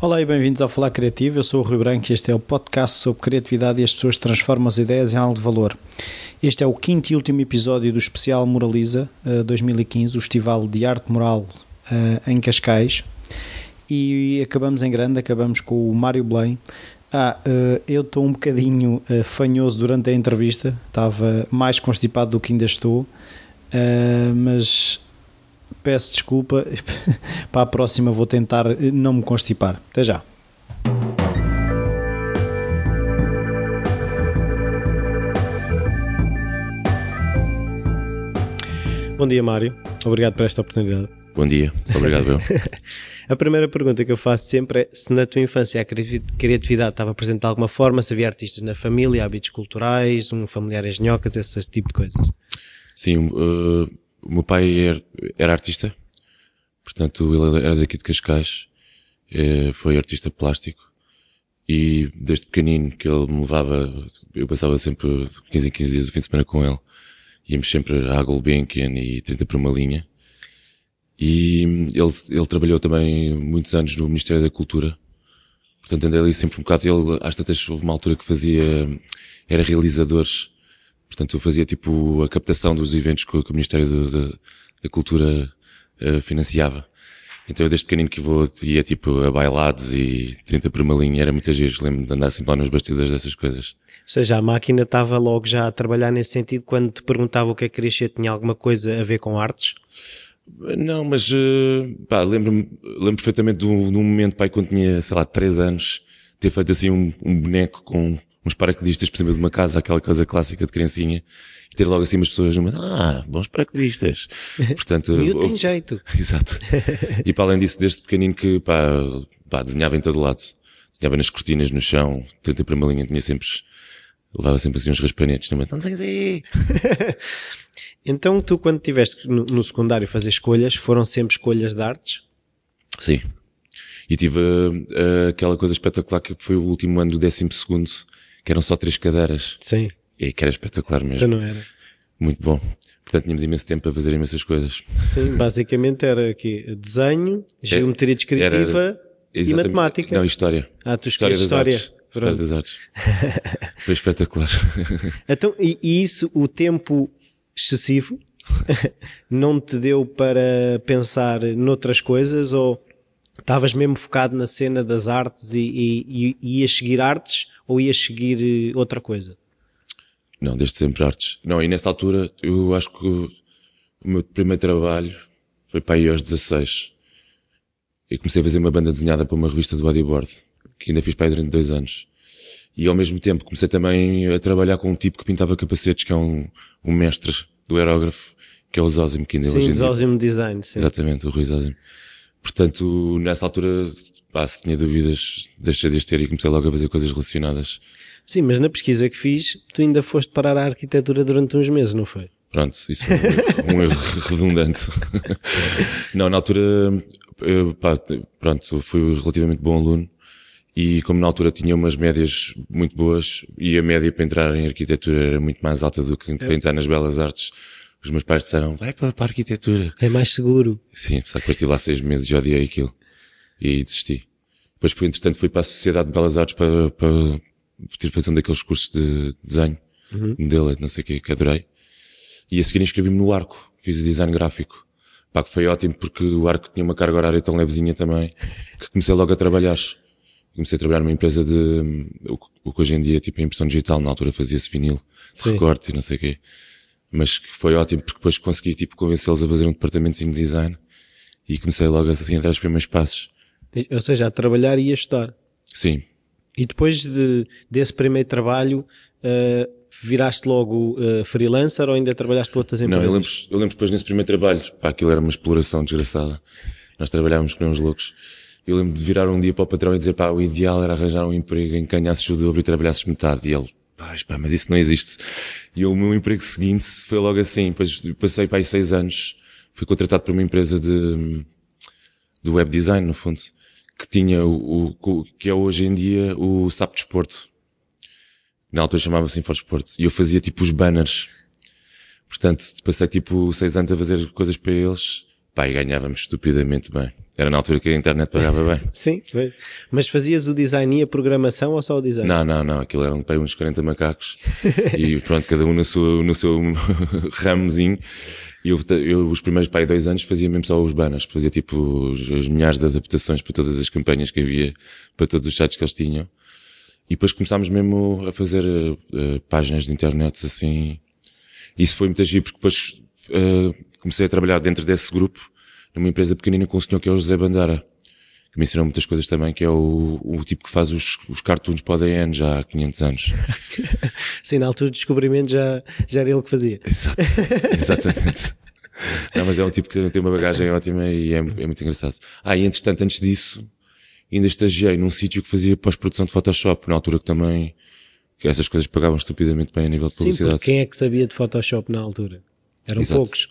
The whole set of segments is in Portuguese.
Olá e bem-vindos ao Falar Criativo. Eu sou o Rui Branco e este é o podcast sobre criatividade e as pessoas transformam as ideias em algo de valor. Este é o quinto e último episódio do especial Moraliza uh, 2015, o Festival de Arte Moral uh, em Cascais. E acabamos em grande, acabamos com o Mário Belém. Ah, uh, eu estou um bocadinho fanhoso durante a entrevista, estava mais constipado do que ainda estou, mas peço desculpa. Para a próxima vou tentar não me constipar. Até já. Bom dia, Mário. Obrigado por esta oportunidade. Bom dia. Obrigado, eu. a primeira pergunta que eu faço sempre é se na tua infância a criatividade estava presente de alguma forma, se havia artistas na família, hábitos culturais, um familiar engenhocas, esse tipo de coisas. Sim, uh, o meu pai era, artista, portanto ele era daqui de Cascais, é, foi artista plástico e desde pequenino que ele me levava, eu passava sempre 15 em 15 dias o fim de semana com ele. Íamos sempre à Gulbenkian e 30 por uma linha. E ele, ele trabalhou também muitos anos no Ministério da Cultura. Portanto, andei ali sempre um bocado. Ele, às tantas, houve uma altura que fazia, era realizadores Portanto, eu fazia tipo a captação dos eventos que, que o Ministério da Cultura uh, financiava. Então eu desde pequenino que vou, ia tipo a bailados e 30 por uma linha, era muitas vezes, lembro de andar sempre lá nos bastidores dessas coisas. Ou seja, a máquina estava logo já a trabalhar nesse sentido quando te perguntava o que é que querias ser, tinha alguma coisa a ver com artes? Não, mas uh, pá, lembro-me lembro perfeitamente de um, de um momento, pai, quando tinha, sei lá, 3 anos, ter feito assim um, um boneco com uns paraquedistas por cima de uma casa, aquela coisa clássica de criancinha, e ter logo assim umas pessoas no ah, bons paraquedistas. Portanto, eu tenho jeito. Exato. E para além disso, desde pequenino que, pá, pá, desenhava em todo lado. Desenhava nas cortinas, no chão, tentei para uma linha, tinha sempre, levava sempre assim uns raspanetes, não sei assim. Então tu quando estiveste no, no secundário fazer escolhas, foram sempre escolhas de artes? Sim. E tive uh, aquela coisa espetacular que foi o último ano do décimo segundo, que eram só três cadeiras. Sim. E que era espetacular mesmo. Então não era. Muito bom. Portanto, tínhamos imenso tempo para fazer imensas coisas. Sim, basicamente era aqui desenho, geometria descritiva era, e matemática. Não, história. Ah, tu história das história. Artes. História das artes. Foi espetacular. então, e, e isso, o tempo excessivo, não te deu para pensar noutras coisas ou estavas mesmo focado na cena das artes e, e, e ias seguir artes ou ias seguir eh, outra coisa? Não, desde sempre artes. Não, e nessa altura eu acho que o meu primeiro trabalho foi para aí aos 16. E comecei a fazer uma banda desenhada para uma revista do bodyboard, que ainda fiz para aí durante dois anos. E ao mesmo tempo comecei também a trabalhar com um tipo que pintava capacetes, que é um, um mestre do aerógrafo, que é o Zózimo, que ainda sim, hoje em Zózimo Design, sim. Exatamente, o Rui Zózimo. Portanto, nessa altura, pá, se tinha dúvidas, deixei de ter e comecei logo a fazer coisas relacionadas. Sim, mas na pesquisa que fiz, tu ainda foste parar a arquitetura durante uns meses, não foi? Pronto, isso foi um erro, redundante. não, na altura, eu, pá, pronto, fui relativamente bom aluno e como na altura tinha umas médias muito boas e a média para entrar em arquitetura era muito mais alta do que para entrar nas belas artes, os meus pais disseram, vai para, para a arquitetura. É mais seguro. Sim, só que depois estive lá seis meses e odiei aquilo. E desisti. Depois, entretanto, fui para a Sociedade de Belas Artes para, para ter fazer um daqueles cursos de desenho, uhum. modelo, não sei o que, que adorei. E a seguir inscrevi-me no Arco. Fiz o design gráfico. Pá, que foi ótimo porque o Arco tinha uma carga horária tão levezinha também, que comecei logo a trabalhar. Comecei a trabalhar numa empresa de, o que hoje em dia, tipo, a impressão digital, na altura fazia-se vinil, recorte e não sei o quê mas que foi ótimo porque depois consegui tipo convencê-los a fazer um departamento de design e comecei logo assim a dar os primeiros passos. Ou seja, a trabalhar e a estudar. Sim. E depois de, desse primeiro trabalho, uh, viraste logo uh, freelancer ou ainda trabalhaste para outras empresas? Não, eu lembro, eu lembro depois nesse primeiro trabalho, pá, aquilo era uma exploração desgraçada. Nós trabalhávamos com uns loucos. Eu lembro de virar um dia para o patrão e dizer, pá, o ideal era arranjar um emprego em que ganhasses o dobro e trabalhasses metade. E ele, pá, mas isso não existe. E o meu emprego seguinte foi logo assim, depois passei para aí seis anos, fui contratado por uma empresa de, de web design, no fundo, que tinha o, o que é hoje em dia o SAP Desporto. Na altura chamava-se Sports. E eu fazia tipo os banners. Portanto, passei tipo seis anos a fazer coisas para eles. Pá, e ganhávamos estupidamente bem. Era na altura que a internet pagava bem. Sim, mas fazias o design e a programação ou só o design? Não, não, não. Aquilo eram bem uns 40 macacos. e pronto, cada um no seu, no seu ramozinho. E eu, eu, os primeiros pai dois anos fazia mesmo só os banners. Fazia tipo os, as milhares de adaptações para todas as campanhas que havia, para todos os sites que eles tinham. E depois começámos mesmo a fazer uh, páginas de internet assim. Isso foi muito agir porque depois uh, comecei a trabalhar dentro desse grupo numa empresa pequenina com um senhor que é o José Bandara, que me ensinou muitas coisas também, que é o, o tipo que faz os, os cartoons para o DN já há 500 anos. Sim, na altura do descobrimento já, já era ele que fazia. Exato, exatamente. Não, mas é um tipo que tem uma bagagem ótima e é, é muito engraçado. Ah, e entretanto, antes disso, ainda estagiei num sítio que fazia pós-produção de Photoshop, na altura que também, que essas coisas pagavam estupidamente bem a nível de publicidade. Sim, quem é que sabia de Photoshop na altura? Eram Exato. poucos.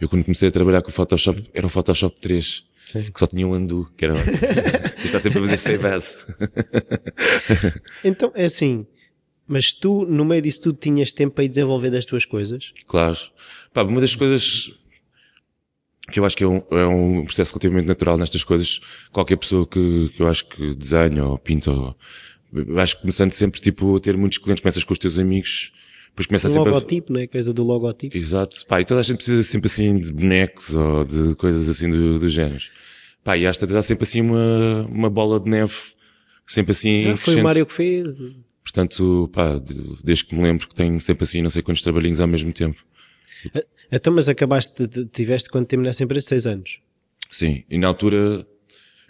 Eu quando comecei a trabalhar com o Photoshop, era o Photoshop 3. Sim. Que só tinha um undo, que era. está sempre a fazer save as. então, é assim. Mas tu, no meio disso tudo, tinhas tempo para ir desenvolver das tuas coisas? Claro. Pá, uma das coisas que eu acho que é um, é um processo relativamente natural nestas coisas, qualquer pessoa que, que eu acho que desenha ou pinta, ou, eu acho que começando sempre, tipo, a ter muitos clientes, começas com os teus amigos, depois começa o sempre logotipo, a... né? Coisa do logotipo. Exato. Pá, e toda a gente precisa sempre assim de bonecos ou de coisas assim do, do género. Pá, e às vezes há sempre assim uma, uma bola de neve, sempre assim ah, Foi o Mário que fez. Portanto, pá, desde que me lembro que tenho sempre assim não sei quantos trabalhinhos ao mesmo tempo. Ah, então, mas acabaste, de, tiveste tempo nessa empresa? Seis anos? Sim. E na altura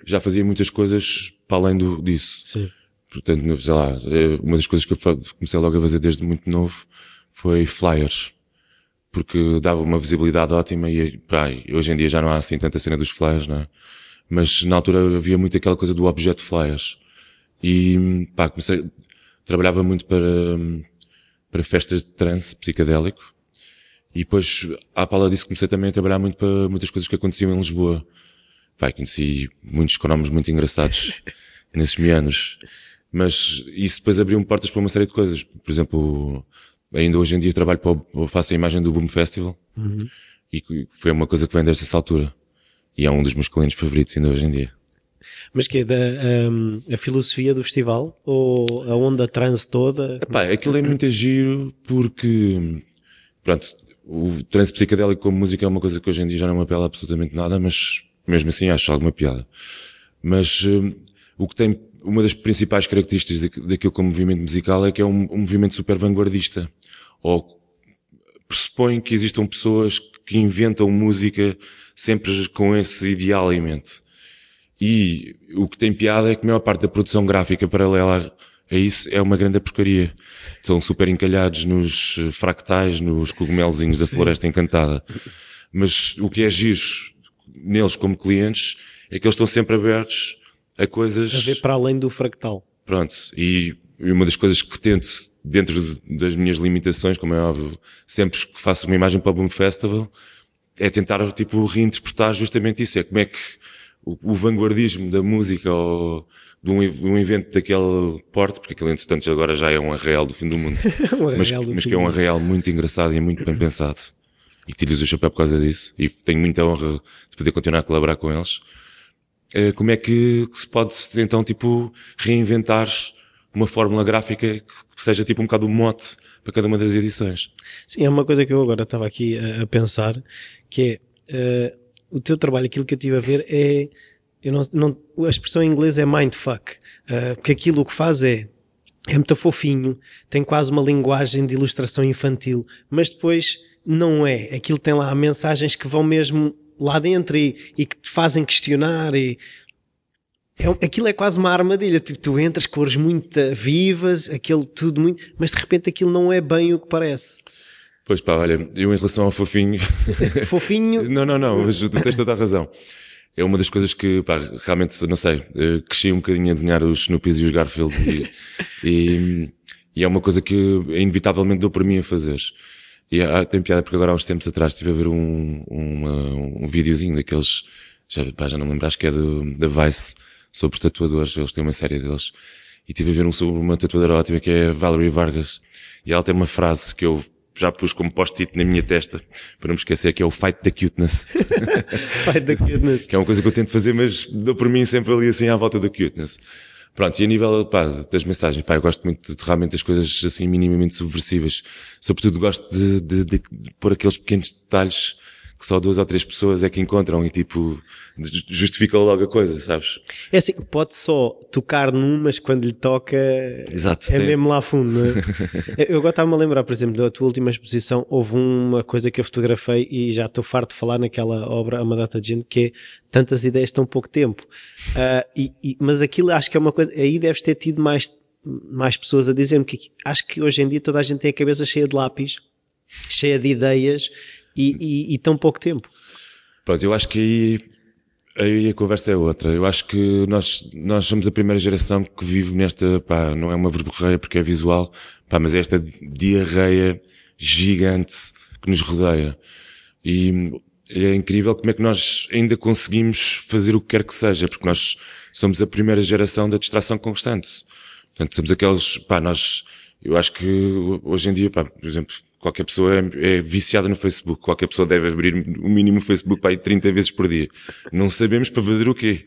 já fazia muitas coisas para além do, disso. Sim. Portanto, sei lá, uma das coisas que eu comecei logo a fazer desde muito novo foi flyers. Porque dava uma visibilidade ótima e pá, hoje em dia já não há assim tanta cena dos flyers, não é? Mas na altura havia muito aquela coisa do objeto flyers. E pá, comecei, trabalhava muito para, para festas de trance psicadélico. E depois, à pala disso, comecei também a trabalhar muito para muitas coisas que aconteciam em Lisboa. Pá, conheci muitos cronomos muito engraçados nesses meandros. Mas isso depois abriu-me portas para uma série de coisas. Por exemplo, ainda hoje em dia trabalho para o, faço a imagem do Boom Festival uhum. e foi uma coisa que vem desde essa altura e é um dos meus clientes favoritos ainda hoje em dia. Mas que é da um, a filosofia do festival ou a onda trans toda? Epá, aquilo é muito giro porque pronto, o trance psicadélico como música é uma coisa que hoje em dia já não me apela absolutamente nada, mas mesmo assim acho alguma piada. Mas um, o que tem uma das principais características daquilo como movimento musical é que é um, um movimento super vanguardista. Ou pressupõe que existam pessoas que inventam música sempre com esse ideal em mente. E o que tem piada é que a maior parte da produção gráfica paralela a isso é uma grande porcaria. São super encalhados nos fractais, nos cogumelzinhos da floresta encantada. Mas o que é giro neles como clientes é que eles estão sempre abertos a coisas. A ver para além do fractal. Pronto. E uma das coisas que tento, dentro das minhas limitações, como é óbvio, sempre que faço uma imagem para o Boom Festival, é tentar, tipo, reinterpretar justamente isso. É como é que o, o vanguardismo da música ou de um, de um, evento daquele porte, porque aquele entretanto agora já é um arreal do fim do mundo. um mas, do mas que é um arreal muito engraçado e muito bem pensado. E tiro-lhes o chapéu por causa disso. E tenho muita honra de poder continuar a colaborar com eles. Eh, como é que se pode então tipo reinventar uma fórmula gráfica que seja tipo um bocado o mote para cada uma das edições. Sim, é uma coisa que eu agora estava aqui a, a pensar, que é uh, o teu trabalho, aquilo que eu tive a ver é eu não, não, a expressão em inglês é mindfuck, uh, porque aquilo que faz é é muito fofinho, tem quase uma linguagem de ilustração infantil, mas depois não é. Aquilo tem lá mensagens que vão mesmo lá dentro e, e que te fazem questionar e é, aquilo é quase uma armadilha, tipo, tu entras cores muito vivas, aquilo tudo muito, mas de repente aquilo não é bem o que parece. Pois pá, olha, eu em relação ao fofinho. fofinho? não, não, não, mas tu tens toda a razão. É uma das coisas que, pá, realmente, não sei, cresci um bocadinho a desenhar os Snoopies e os Garfields e, e, e, é uma coisa que inevitavelmente dou para mim a fazer. E há, tem piada porque agora há uns tempos atrás estive a ver um, uma, um videozinho daqueles, já, pá, já não me lembro, acho que é do, da Vice, sobre tatuadores, eles têm uma série deles. E estive a ver um sobre uma tatuadora ótima que é Valerie Vargas. E ela tem uma frase que eu já pus como post-it na minha testa, para não me esquecer, que é o Fight da Cuteness. Fight da Cuteness. que é uma coisa que eu tento fazer, mas dou por mim sempre ali assim à volta da Cuteness. Pronto, e a nível pá, das mensagens, pá, eu gosto muito de, realmente das coisas assim minimamente subversivas. Sobretudo gosto de, de, de, de pôr aqueles pequenos detalhes que só duas ou três pessoas é que encontram e tipo, justifica logo a coisa, sabes? É assim, pode só tocar num, mas quando lhe toca Exato, é tem. mesmo lá fundo, não é? eu agora estava-me a lembrar, por exemplo, da tua última exposição, houve uma coisa que eu fotografei e já estou farto de falar naquela obra, a uma data de gente, que é tantas ideias tão pouco tempo. Uh, e, e, mas aquilo acho que é uma coisa, aí deves ter tido mais, mais pessoas a dizer-me que acho que hoje em dia toda a gente tem a cabeça cheia de lápis, cheia de ideias e, e, e tão pouco tempo. Pronto, eu acho que aí, aí a conversa é outra. Eu acho que nós, nós somos a primeira geração que vive nesta, pá, não é uma verborreia porque é visual, pá, mas é esta diarreia gigante que nos rodeia. E é incrível como é que nós ainda conseguimos fazer o que quer que seja, porque nós somos a primeira geração da distração constante. Portanto, somos aqueles, pá, nós, eu acho que hoje em dia, pá, por exemplo, qualquer pessoa é, é, viciada no Facebook, qualquer pessoa deve abrir o mínimo Facebook para ir 30 vezes por dia. Não sabemos para fazer o quê.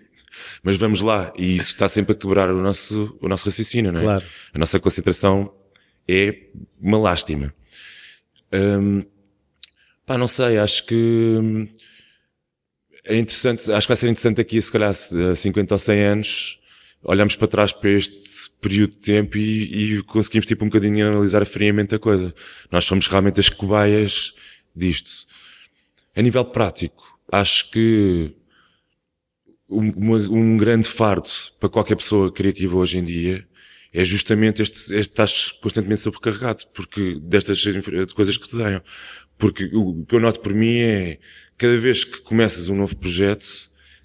Mas vamos lá, e isso está sempre a quebrar o nosso, o nosso raciocínio, não é? Claro. A nossa concentração é uma lástima. Hum, pá, não sei, acho que hum, é interessante, acho que vai ser interessante aqui, se calhar, a 50 ou 100 anos, olhamos para trás para este período de tempo e, e, conseguimos tipo um bocadinho analisar friamente a coisa. Nós somos realmente as cobaias disto. A nível prático, acho que um, um grande fardo para qualquer pessoa criativa hoje em dia é justamente este, este estás constantemente sobrecarregado, porque destas coisas que te deem. Porque o que eu noto por mim é, cada vez que começas um novo projeto,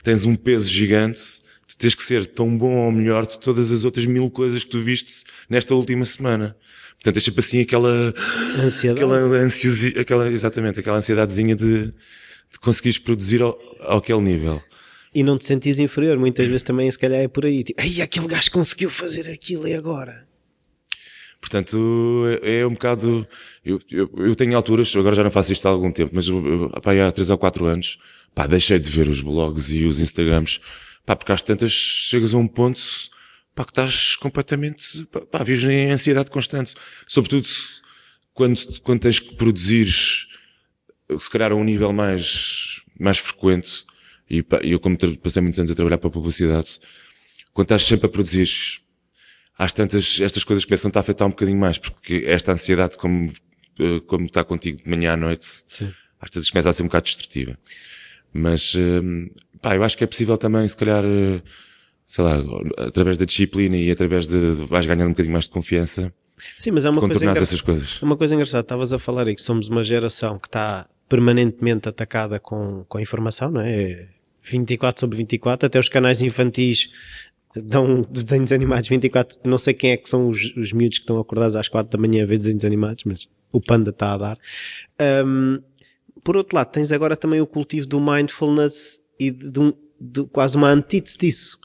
tens um peso gigante teres que ser tão bom ou melhor de todas as outras mil coisas que tu viste nesta última semana. Portanto, é sempre assim aquela, Ansiedade. aquela ansiosi, aquela, exatamente, aquela ansiedadezinha de, de conseguires produzir ao, ao aquele nível. E não te sentires inferior, muitas vezes também se calhar é por aí, tipo, ai, aquele gajo conseguiu fazer aquilo e agora? Portanto, é, é um bocado, eu, eu, eu, tenho alturas, agora já não faço isto há algum tempo, mas eu, pá, há 3 ou 4 anos, pá, deixei de ver os blogs e os Instagrams, pá, porque às tantas chegas a um ponto, pá, que estás completamente, pá, pá vives em ansiedade constante. Sobretudo quando, quando tens que produzir, se calhar a um nível mais, mais frequente, e pá, eu como passei muitos anos a trabalhar para a publicidade, quando estás sempre a produzir, às tantas, estas coisas começam a afetar um bocadinho mais, porque esta ansiedade, como, como está contigo de manhã à noite, Sim. às vezes começa a ser um bocado destrutiva. Mas, pá, eu acho que é possível também, se calhar, sei lá, através da disciplina e através de, vais ganhando um bocadinho mais de confiança. Sim, mas é uma coisa, engra... essas coisas. uma coisa engraçada. Estavas a falar aí que somos uma geração que está permanentemente atacada com, com informação, não é? 24 sobre 24, até os canais infantis dão desenhos animados 24. Eu não sei quem é que são os, os miúdos que estão acordados às 4 da manhã a ver desenhos animados, mas o Panda está a dar. Um, por outro lado, tens agora também o cultivo do mindfulness e de, um, de quase uma antítese disso.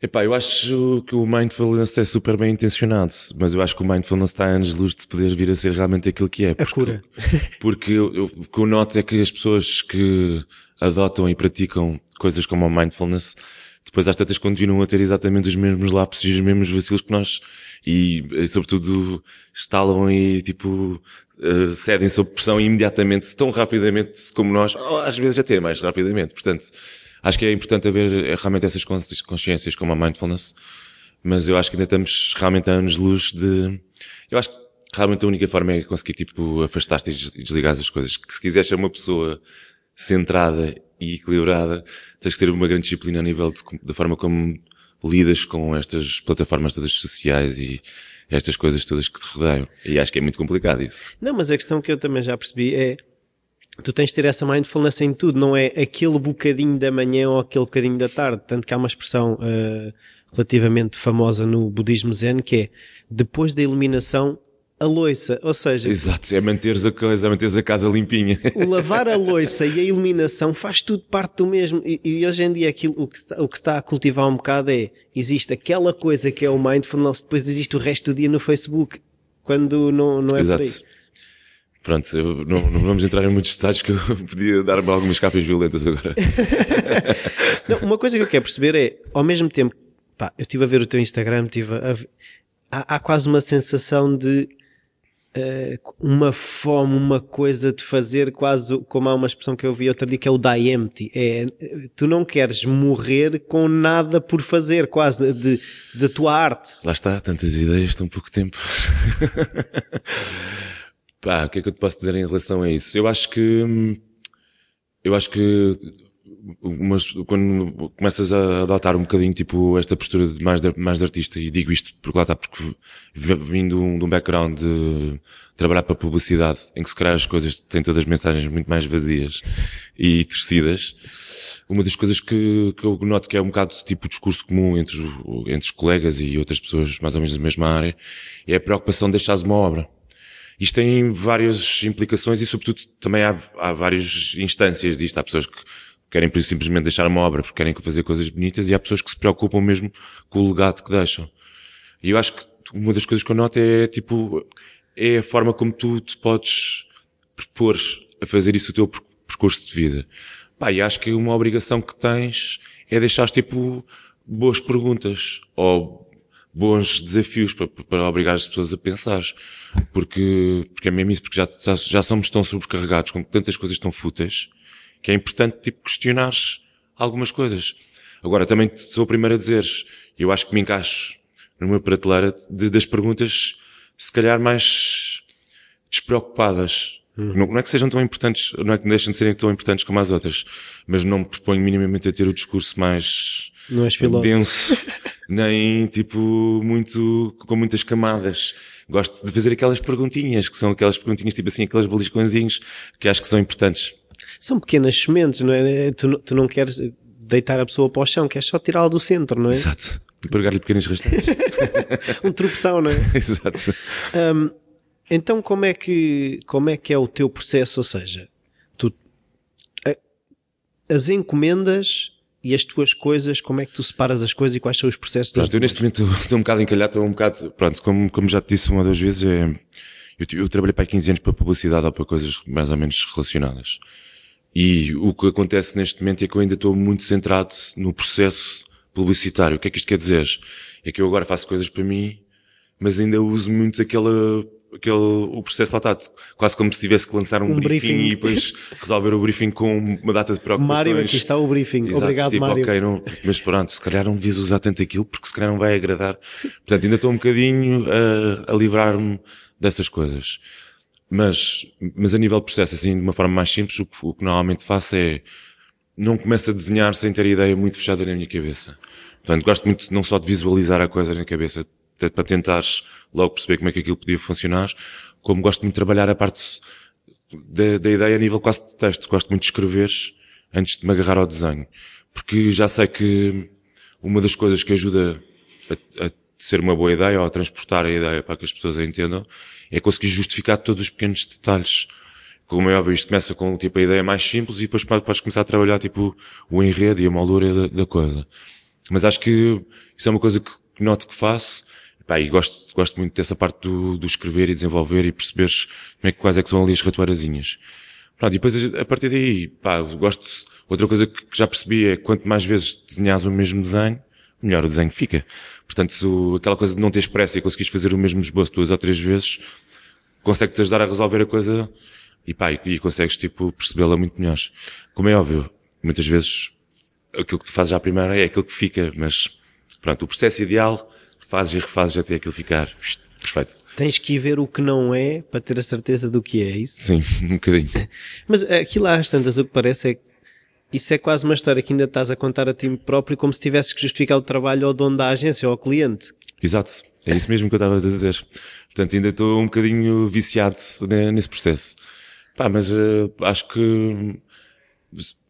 Epá, eu acho que o mindfulness é super bem intencionado, mas eu acho que o mindfulness está a anos luz de poder vir a ser realmente aquilo que é. A cura. Porque eu, eu, o que eu noto é que as pessoas que adotam e praticam coisas como o mindfulness, depois às tantas continuam a ter exatamente os mesmos lápis e os mesmos vacilos que nós. E, e sobretudo, estalam e, tipo, uh, cedem sob pressão imediatamente, tão rapidamente como nós, às vezes até mais rapidamente. Portanto, acho que é importante haver realmente essas consciências como a mindfulness, mas eu acho que ainda estamos realmente a anos-luz de... Eu acho que realmente a única forma é conseguir, tipo, afastar-te e desligar as coisas. Que se quiseres ser uma pessoa centrada e equilibrada, tens que ter uma grande disciplina a nível de, da forma como lidas com estas plataformas todas sociais e estas coisas todas que te rodeiam. E acho que é muito complicado isso. Não, mas a questão que eu também já percebi é tu tens de ter essa mindfulness em tudo, não é aquele bocadinho da manhã ou aquele bocadinho da tarde. Tanto que há uma expressão uh, relativamente famosa no budismo zen que é depois da iluminação a loiça, ou seja... Exato, é manteres a coisa, é manteres a casa limpinha. O lavar a loiça e a iluminação faz tudo parte do mesmo. E, e hoje em dia aquilo, o que, o que está a cultivar um bocado é, existe aquela coisa que é o mindfulness, depois existe o resto do dia no Facebook, quando não, não é Exato. por aí. Pronto, eu, não, não, vamos entrar em muitos detalhes que eu podia dar-me algumas cafés violentas agora. não, uma coisa que eu quero perceber é, ao mesmo tempo, pá, eu estive a ver o teu Instagram, tive a, há, há quase uma sensação de uma fome, uma coisa de fazer quase como há uma expressão que eu vi outro dia que é o die empty. É, tu não queres morrer com nada por fazer, quase, de, de tua arte. Lá está, tantas ideias, tão pouco tempo. Pá, o que é que eu te posso dizer em relação a isso? Eu acho que, hum, eu acho que mas quando começas a adotar um bocadinho tipo esta postura de mais de, mais de artista e digo isto porque lá está porque vindo de um background de trabalhar para publicidade em que se calhar as coisas têm todas as mensagens muito mais vazias e torcidas uma das coisas que, que eu noto que é um bocado tipo discurso comum entre, entre os colegas e outras pessoas mais ou menos da mesma área é a preocupação de deixares uma obra isto tem várias implicações e, sobretudo, também há, há várias instâncias disto. Há pessoas que querem por isso simplesmente deixar uma obra porque querem fazer coisas bonitas e há pessoas que se preocupam mesmo com o legado que deixam. E eu acho que uma das coisas que eu noto é, tipo, é a forma como tu te podes propor a fazer isso o teu percurso de vida. Pá, e acho que uma obrigação que tens é deixar tipo boas perguntas ou bons desafios para, para obrigar as pessoas a pensar. Porque, porque é mesmo isso, porque já, já, já somos tão sobrecarregados com tantas coisas tão fúteis que é importante, tipo, questionares algumas coisas. Agora, também sou o primeiro a dizer, eu acho que me encaixo numa prateleira de, das perguntas, se calhar mais despreocupadas. Hum. Não, não, é que sejam tão importantes, não é que deixem de serem tão importantes como as outras, mas não me proponho minimamente a ter o discurso mais denso, nem tipo muito, com muitas camadas. Gosto de fazer aquelas perguntinhas, que são aquelas perguntinhas tipo assim, aqueles beliscõezinhos, que acho que são importantes são pequenas sementes, não é? Tu, tu não queres deitar a pessoa para o chão, queres só tirá-la do centro, não é? Exato. E pegar-lhe pequenas rasteiras. um tropeção, não é? Exato. Um, então como é que, como é que é o teu processo? Ou seja, tu, a, as encomendas e as tuas coisas, como é que tu separas as coisas e quais são os processos? Pronto, eu neste momento estou um bocado encalhado, estou um bocado, pronto, como, como já te disse uma ou duas vezes, é, eu, eu trabalhei para 15 anos para publicidade ou para coisas mais ou menos relacionadas. E o que acontece neste momento é que eu ainda estou muito centrado no processo publicitário. O que é que isto quer dizer? É que eu agora faço coisas para mim, mas ainda uso muito aquela, aquele, o processo lá está, quase como se tivesse que lançar um, um briefing, briefing, e depois resolver o briefing com uma data de preocupações. Mário, aqui está o briefing. Exato, Obrigado, tipo, Mário. Ok, não, mas pronto, se calhar não devias usar tanto aquilo porque se calhar não vai agradar. Portanto, ainda estou um bocadinho a, a livrar-me dessas coisas. Mas, mas a nível de processo, assim, de uma forma mais simples, o que, o que normalmente faço é, não começo a desenhar sem ter a ideia muito fechada na minha cabeça. Portanto, gosto muito não só de visualizar a coisa na cabeça, para tentares logo perceber como é que aquilo podia funcionar, como gosto muito de trabalhar a parte da, da ideia a nível quase de texto. Gosto muito de escrever antes de me agarrar ao desenho. Porque já sei que uma das coisas que ajuda a, a ser uma boa ideia ou a transportar a ideia para que as pessoas a entendam é conseguir justificar todos os pequenos detalhes. Como é óbvio, isto começa com tipo a ideia mais simples e depois podes começar a trabalhar tipo o enredo e a moldura da, da coisa. Mas acho que isso é uma coisa que, que noto que faço. Pá, e gosto, gosto muito dessa parte do, do escrever e desenvolver e perceberes como é que, quais é que são ali as ratoeirazinhas. Pronto, e depois a partir daí, pá, gosto, outra coisa que já percebi é quanto mais vezes desenhas o mesmo desenho, melhor o desenho fica. Portanto, se o, aquela coisa de não ter pressa e conseguires fazer o mesmo esboço duas ou três vezes, consegue-te ajudar a resolver a coisa e pá, e, e consegues tipo percebê-la muito melhor. Como é óbvio, muitas vezes aquilo que tu fazes à primeira é aquilo que fica, mas pronto, o processo ideal, fazes e refazes até aquilo ficar perfeito. Tens que ir ver o que não é para ter a certeza do que é, é isso? Sim, um bocadinho. mas aquilo às tantas, o que parece é que isso é quase uma história que ainda estás a contar a ti próprio como se tivesses que justificar o trabalho ao dono da agência ou ao cliente. Exato. É isso mesmo que eu estava a dizer. Portanto, ainda estou um bocadinho viciado nesse processo. Pá, mas uh, acho que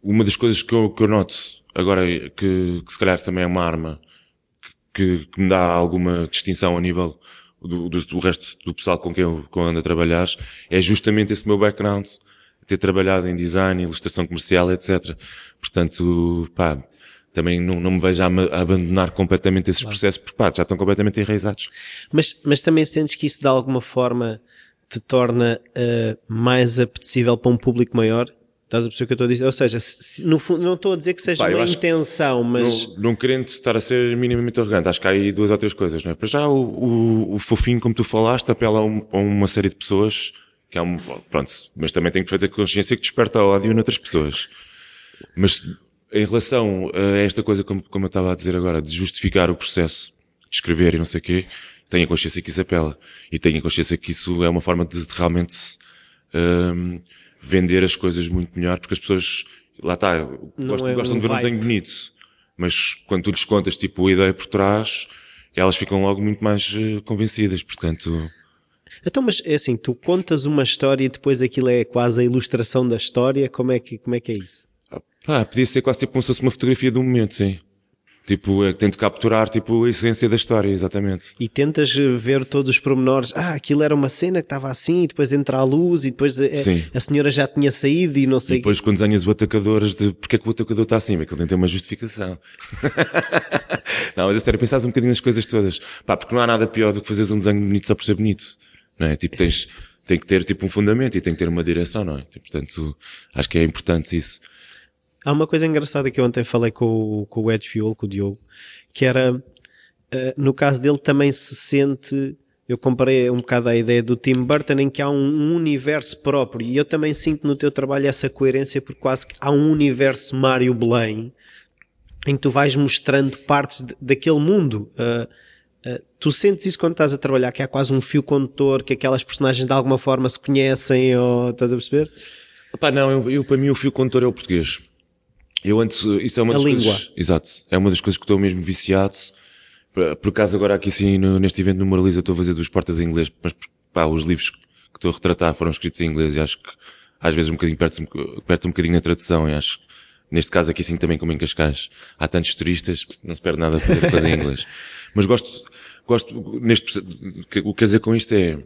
uma das coisas que eu, que eu noto agora, que, que se calhar também é uma arma que, que me dá alguma distinção a nível do, do, do, resto do pessoal com quem eu, com ando a trabalhar, é justamente esse meu background ter trabalhado em design, ilustração comercial, etc. Portanto, pá, também não, não me vejo a, a abandonar completamente esses claro. processos, porque pá, já estão completamente enraizados. Mas, mas também sentes que isso de alguma forma te torna uh, mais apetecível para um público maior? Estás a perceber o que eu estou a dizer? Ou seja, se, no fundo, não estou a dizer que seja Pá, uma intenção, mas. Não, não, querendo estar a ser minimamente arrogante, acho que há aí duas ou três coisas, não é? Para já, o, o, o fofinho, como tu falaste, apela a, um, a, uma série de pessoas que há um. Pronto, mas também tenho perfeita consciência que desperta ódio noutras pessoas. Mas em relação a esta coisa, como, como eu estava a dizer agora, de justificar o processo de escrever e não sei o quê, tenho a consciência que isso apela. E tenho a consciência que isso é uma forma de, de realmente. Um, vender as coisas muito melhor, porque as pessoas, lá está, gostam, é gostam um de ver vibe. um desenho bonito, mas quando tu lhes contas, tipo, a ideia por trás, elas ficam logo muito mais uh, convencidas, portanto... Então, mas é assim, tu contas uma história e depois aquilo é quase a ilustração da história, como é que, como é, que é isso? Ah, podia ser quase tipo como se fosse uma fotografia de um momento, sim. Tipo, é que tento capturar, tipo, a essência da história, exatamente. E tentas eh, ver todos os pormenores. Ah, aquilo era uma cena que estava assim, e depois entra a luz, e depois a, eh, a, senhora já tinha saído e não sei... E depois quando desenhas o atacador, de porque é que o atacador está assim? Aquilo tem que ter uma justificação. não, mas é sério, pensares um bocadinho nas coisas todas. Pá, porque não há nada pior do que fazeres um desenho bonito só por ser bonito. Não é? Tipo, tens, tem que ter tipo um fundamento e tem que ter uma direção, não é? Tipo, portanto, acho que é importante isso. Há uma coisa engraçada que eu ontem falei com, com o Edge Fuel, com o Diogo, que era, uh, no caso dele também se sente, eu comparei um bocado a ideia do Tim Burton em que há um, universo próprio e eu também sinto no teu trabalho essa coerência porque quase que há um universo Mário Belém em que tu vais mostrando partes daquele mundo. Uh, Uh, tu sentes isso quando estás a trabalhar, que há quase um fio condutor, que aquelas personagens de alguma forma se conhecem, ou estás a perceber? Epá, não, eu, eu, para mim o fio condutor é o português. Eu antes, isso é uma das língua. coisas, exato, é uma das coisas que estou mesmo viciado. Por acaso agora aqui sim, no, neste evento no Moraliza estou a fazer duas portas em inglês, mas pá, os livros que estou a retratar foram escritos em inglês e acho que às vezes um bocadinho perde-se perde um bocadinho na tradução e acho que neste caso aqui sim também como em Cascais há tantos turistas, não se perde nada a fazer coisa em inglês. Mas gosto, gosto, neste, o que quer dizer com isto é,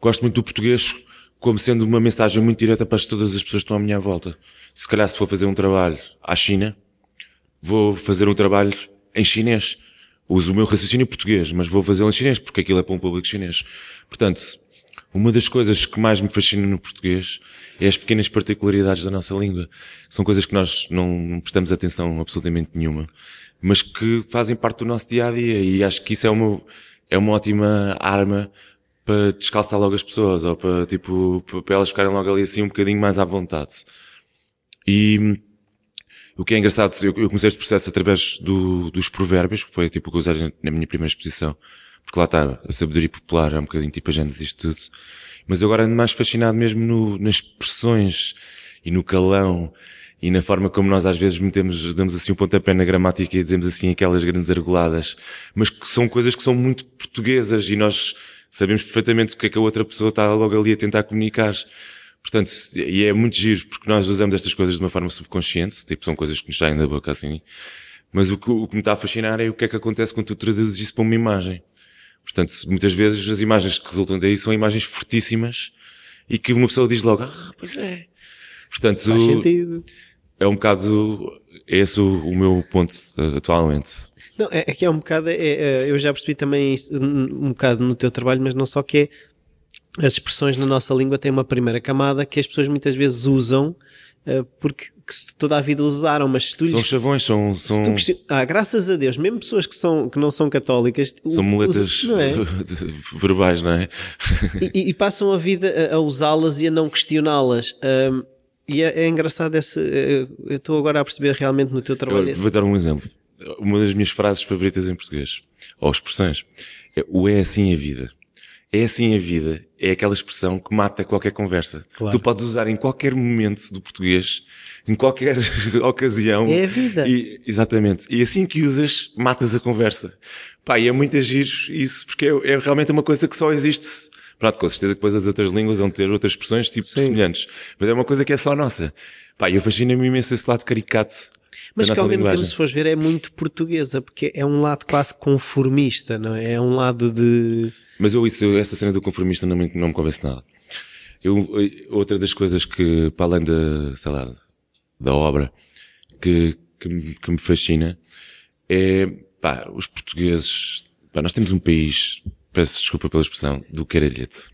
gosto muito do português como sendo uma mensagem muito direta para todas as pessoas que estão à minha volta se calhar se for fazer um trabalho à China, vou fazer um trabalho em chinês. Uso o meu raciocínio português, mas vou fazê-lo em chinês, porque aquilo é para um público chinês. Portanto, uma das coisas que mais me fascina no português é as pequenas particularidades da nossa língua. São coisas que nós não prestamos atenção absolutamente nenhuma, mas que fazem parte do nosso dia a dia e acho que isso é uma, é uma ótima arma para descalçar logo as pessoas ou para, tipo, para elas ficarem logo ali assim um bocadinho mais à vontade. E o que é engraçado, eu, comecei este processo através do, dos provérbios, que foi tipo o que eu usei na minha primeira exposição, porque lá está, a sabedoria popular é um bocadinho tipo a gênese disto tudo. Mas agora ando mais fascinado mesmo no, nas expressões e no calão e na forma como nós às vezes metemos, damos assim um pontapé na gramática e dizemos assim aquelas grandes argoladas, mas que são coisas que são muito portuguesas e nós sabemos perfeitamente o que é que a outra pessoa está logo ali a tentar comunicar. Portanto, e é muito giro, porque nós usamos estas coisas de uma forma subconsciente, tipo, são coisas que nos saem da boca assim. Mas o que, o que me está a fascinar é o que é que acontece quando tu traduzes isso para uma imagem. Portanto, muitas vezes as imagens que resultam daí são imagens fortíssimas e que uma pessoa diz logo, ah, pois é. Portanto, Faz sentido. é um bocado esse o, o meu ponto atualmente. Não, é, é que é um bocado, é, é, eu já percebi também um bocado no teu trabalho, mas não só que é as expressões na nossa língua têm uma primeira camada que as pessoas muitas vezes usam porque toda a vida usaram, mas se tu São chavões, são... são... Question... Ah, graças a Deus, mesmo pessoas que, são, que não são católicas... São muletas não é? verbais, não é? e, e, passam a vida a, a usá-las e a não questioná-las. Um, e é, é, engraçado esse... Eh, eu estou agora a perceber realmente no teu trabalho... Eu vou dar um exemplo. Uma das minhas frases favoritas em português, ou expressões, é o é assim a vida. É assim a vida. É aquela expressão que mata qualquer conversa. Claro. Tu podes usar em qualquer momento do português, em qualquer ocasião. É a vida. E, exatamente. E assim que usas, matas a conversa. Pá, e é muito agir isso, porque é, é, realmente uma coisa que só existe. Pronto, com certeza que depois as outras línguas vão ter outras expressões tipo Sim. semelhantes. Mas é uma coisa que é só nossa. Pá, eu fascina-me imenso esse lado caricato mas que ao mesmo tempo, se fores ver, é muito portuguesa, porque é um lado quase conformista, não é? É um lado de. Mas eu, isso, essa cena do conformista não me, não me convence nada. Eu, outra das coisas que, para além da, sei lá, da obra, que, que, que me fascina é, pá, os portugueses, pá, nós temos um país, peço desculpa pela expressão, do caralhete.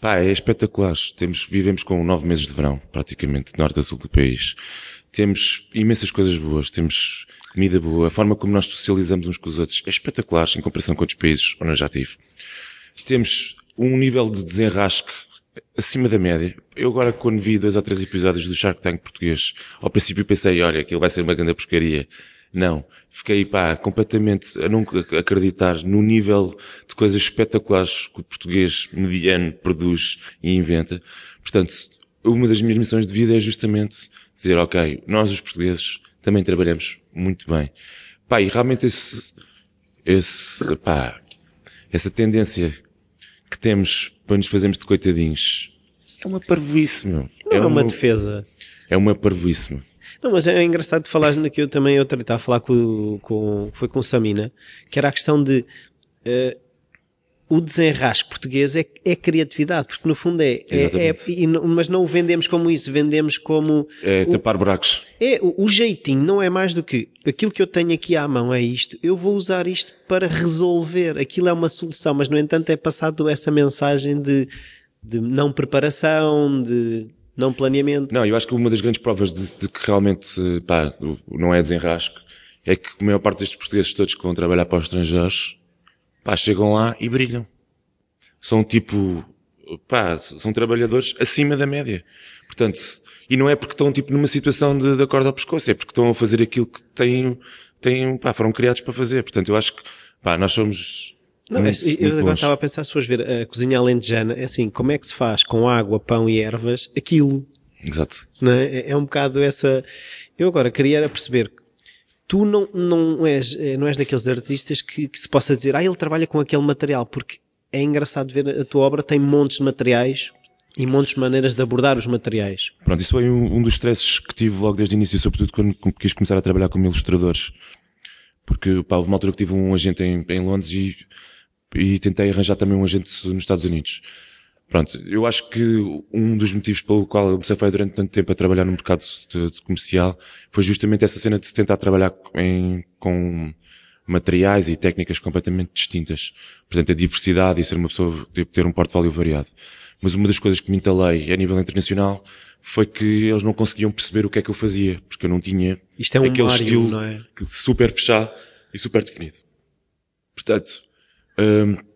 Pá, é espetacular. Temos, vivemos com nove meses de verão, praticamente, norte a sul do país. Temos imensas coisas boas. Temos comida boa. A forma como nós socializamos uns com os outros é espetacular em comparação com outros países onde eu já tive. Temos um nível de desenrasque acima da média. Eu agora, quando vi dois ou três episódios do Shark Tank português, ao princípio pensei, olha, aquilo vai ser uma grande porcaria. Não. Fiquei, pá, completamente a não acreditar no nível de coisas espetaculares que o português mediano produz e inventa. Portanto, uma das minhas missões de vida é justamente dizer, ok, nós os portugueses também trabalhamos muito bem. Pá, e realmente esse, esse, pá, essa tendência que temos para nos fazermos de coitadinhos é uma parvoíce, meu. Não é, é uma, uma defesa. É uma parvoíce, meu. Não, mas é engraçado falar que eu também eu estava a falar com, com, foi com o Samina, que era a questão de uh, o desenrasque português é, é criatividade, porque no fundo é, é, é e, mas não o vendemos como isso, vendemos como é tapar buracos. É o, o, jeitinho não é mais do que aquilo que eu tenho aqui à mão é isto, eu vou usar isto para resolver. Aquilo é uma solução, mas no entanto é passado essa mensagem de, de não preparação, de não planeamento. Não, eu acho que uma das grandes provas de, de que realmente pá, não é desenrasque é que a maior parte destes portugueses todos que vão trabalhar para os estrangeiros pá, chegam lá e brilham. São tipo, pá, são trabalhadores acima da média. Portanto, e não é porque estão tipo numa situação de, de acordo ao pescoço, é porque estão a fazer aquilo que têm, têm, pá, foram criados para fazer. Portanto, eu acho que, pá, nós somos não, muito, é, eu agora estava a pensar, se fores ver a cozinha alentejana, é assim, como é que se faz com água, pão e ervas aquilo? Exato. É? é, é um bocado essa... Eu agora queria perceber, tu não, não, és, eh, não és daqueles artistas que, que se possa dizer, ah, ele trabalha com aquele material, porque é engraçado ver a tua obra tem montes de materiais e montes de maneiras de abordar os materiais. Pronto, isso foi um, um dos stresses que tive logo desde o início, sobretudo quando quis começar a trabalhar como ilustradores. Porque, pá, houve uma altura que tive um agente em, em Londres e e tentei arranjar também um agente nos Estados Unidos. Pronto, eu acho que um dos motivos pelo qual eu me safei durante tanto tempo a trabalhar no mercado de, de comercial foi justamente essa cena de tentar trabalhar em, com materiais e técnicas completamente distintas. Portanto, a diversidade e ser uma pessoa, ter um portfólio variado. Mas uma das coisas que me entalei a nível internacional foi que eles não conseguiam perceber o que é que eu fazia, porque eu não tinha Isto é um aquele Mario, estilo é? super fechado e super definido. Portanto, um,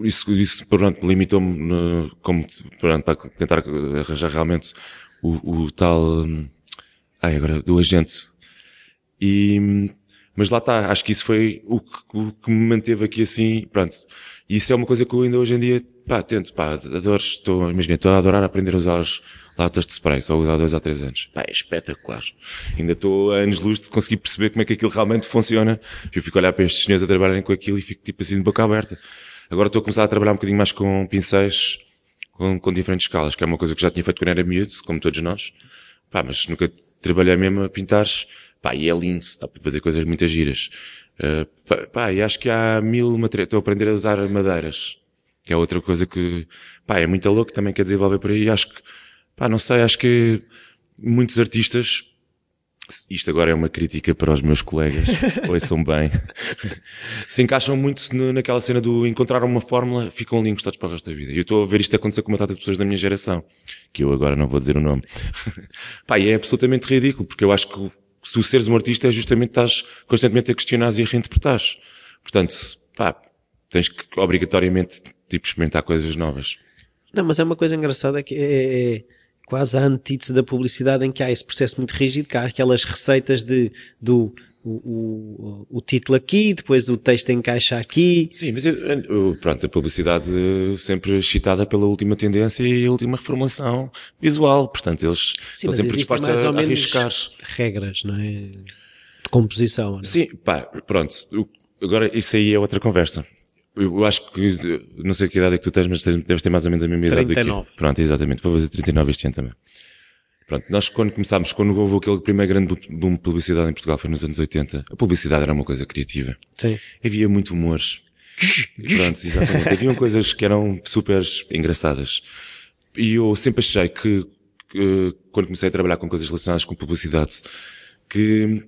isso, isso pronto, limitou-me como, pronto, para tentar arranjar realmente o, o tal, ai, agora, do agente. E, mas lá está, acho que isso foi o que, o que me manteve aqui assim, pronto. Isso é uma coisa que eu ainda hoje em dia, pá, tento, pá, adoro, estou, imagina, estou a adorar aprender a usar os, latas de spray, só uso há dois ou três anos. Pá, é espetacular. Ainda estou a anos-luz de conseguir perceber como é que aquilo realmente funciona. Eu fico a olhar para estes senhores a trabalharem com aquilo e fico tipo assim de boca aberta. Agora estou a começar a trabalhar um bocadinho mais com pincéis, com, com diferentes escalas, que é uma coisa que já tinha feito quando era miúdo, como todos nós. Pá, mas nunca trabalhei mesmo a pintar. Pá, e é lindo, dá para fazer coisas muito giras. Uh, pá, pá, e acho que há mil materiais. Estou a aprender a usar madeiras. Que é outra coisa que, pá, é muito louco também quer desenvolver por aí. Acho que Pá, não sei, acho que muitos artistas, isto agora é uma crítica para os meus colegas, ouçam bem, se encaixam muito naquela cena do encontrar uma fórmula, ficam ali encostados para o resto da vida. E eu estou a ver isto acontecer com uma data de pessoas da minha geração, que eu agora não vou dizer o nome. Pá, e é absolutamente ridículo, porque eu acho que se tu seres um artista é justamente estás constantemente a questionar e a reinterpretar. Portanto, pá, tens que obrigatoriamente, tipo, experimentar coisas novas. Não, mas é uma coisa engraçada que é, é quase a antítese da publicidade em que há esse processo muito rígido, que há aquelas receitas de, do, o, o, o, título aqui, depois o texto encaixa aqui. Sim, mas eu, pronto, a publicidade sempre excitada pela última tendência e a última reformulação visual. Portanto, eles Sim, estão sempre dispostos a, a arriscar. regras, não é? De composição. Não é? Sim, pá, pronto. Agora, isso aí é outra conversa. Eu acho que, não sei que idade é que tu tens, mas deves ter mais ou menos a mesma idade 39. Aqui. Pronto, exatamente. Vou fazer 39 este ano também. Pronto, nós quando começámos, quando houve aquele primeiro grande boom de publicidade em Portugal, foi nos anos 80, a publicidade era uma coisa criativa. Sim. Havia muito humor. Pronto, exatamente. Haviam coisas que eram super engraçadas. E eu sempre achei que, que, quando comecei a trabalhar com coisas relacionadas com publicidade, que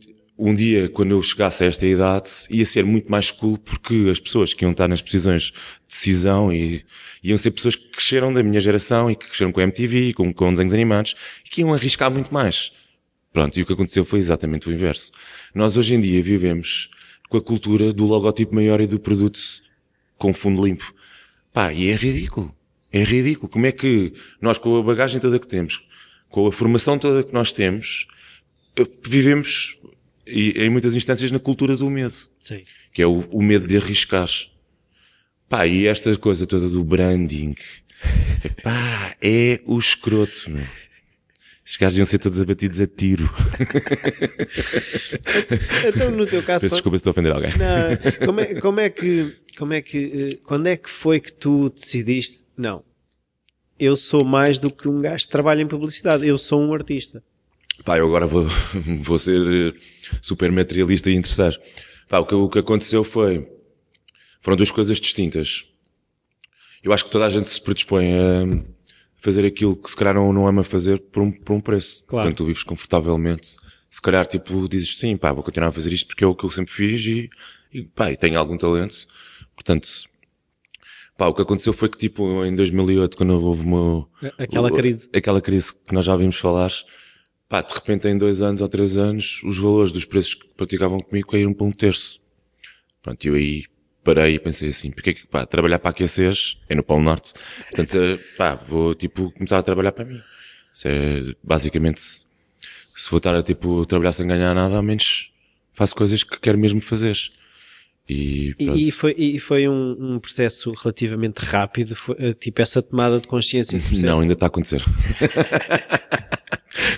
um dia, quando eu chegasse a esta idade, ia ser muito mais cool porque as pessoas que iam estar nas posições de decisão e iam ser pessoas que cresceram da minha geração e que cresceram com a MTV, com, com desenhos animados e que iam arriscar muito mais. Pronto, e o que aconteceu foi exatamente o inverso. Nós hoje em dia vivemos com a cultura do logotipo maior e do produto com fundo limpo. Pá, e é ridículo. É ridículo. Como é que nós, com a bagagem toda que temos, com a formação toda que nós temos, eh, vivemos e, em muitas instâncias na cultura do medo. Sim. Que é o, o medo de arriscar. Pá, e esta coisa toda do branding, pá, é o escroto, meu. Estes gajos iam ser todos abatidos a tiro. Então, no teu caso, Peço desculpa se estou a ofender alguém. Não, como é, como é que, como é que, eh, quando é que foi que tu decidiste, não, eu sou mais do que um gajo que trabalha em publicidade, eu sou um artista. Pá, eu agora vou, vou ser eh, super materialista e interessar. Pá, o que, o que aconteceu foi, foram duas coisas distintas. Eu acho que toda a gente se predispõe a fazer aquilo que se calhar não, não ama fazer por um, por um preço. Claro. Quando tu vives confortavelmente, se calhar tipo dizes sim, pá, vou continuar a fazer isto porque é o que eu sempre fiz e, e pá, e tenho algum talento. Portanto, pá, o que aconteceu foi que tipo em 2008 quando houve uma, Aquela o- crise. aquela crise que nós já vimos falar, pá, de repente em dois anos ou três anos, os valores dos preços que praticavam comigo caíram para um terço. Pronto, eu aí parei e pensei assim, porque é que, pá, trabalhar para aqueceres é no Polo Norte. Portanto, eh, pá, vou, tipo, começar a trabalhar para mim. Isso é, basicamente, se se vou estar a, tipo, trabalhar sem ganhar nada, ao menos faço coisas que quero mesmo fazer. E. E, e foi, e foi um, um processo relativamente rápido, foi, eh, tipo essa tomada de consciência. Não, ainda está a acontecer.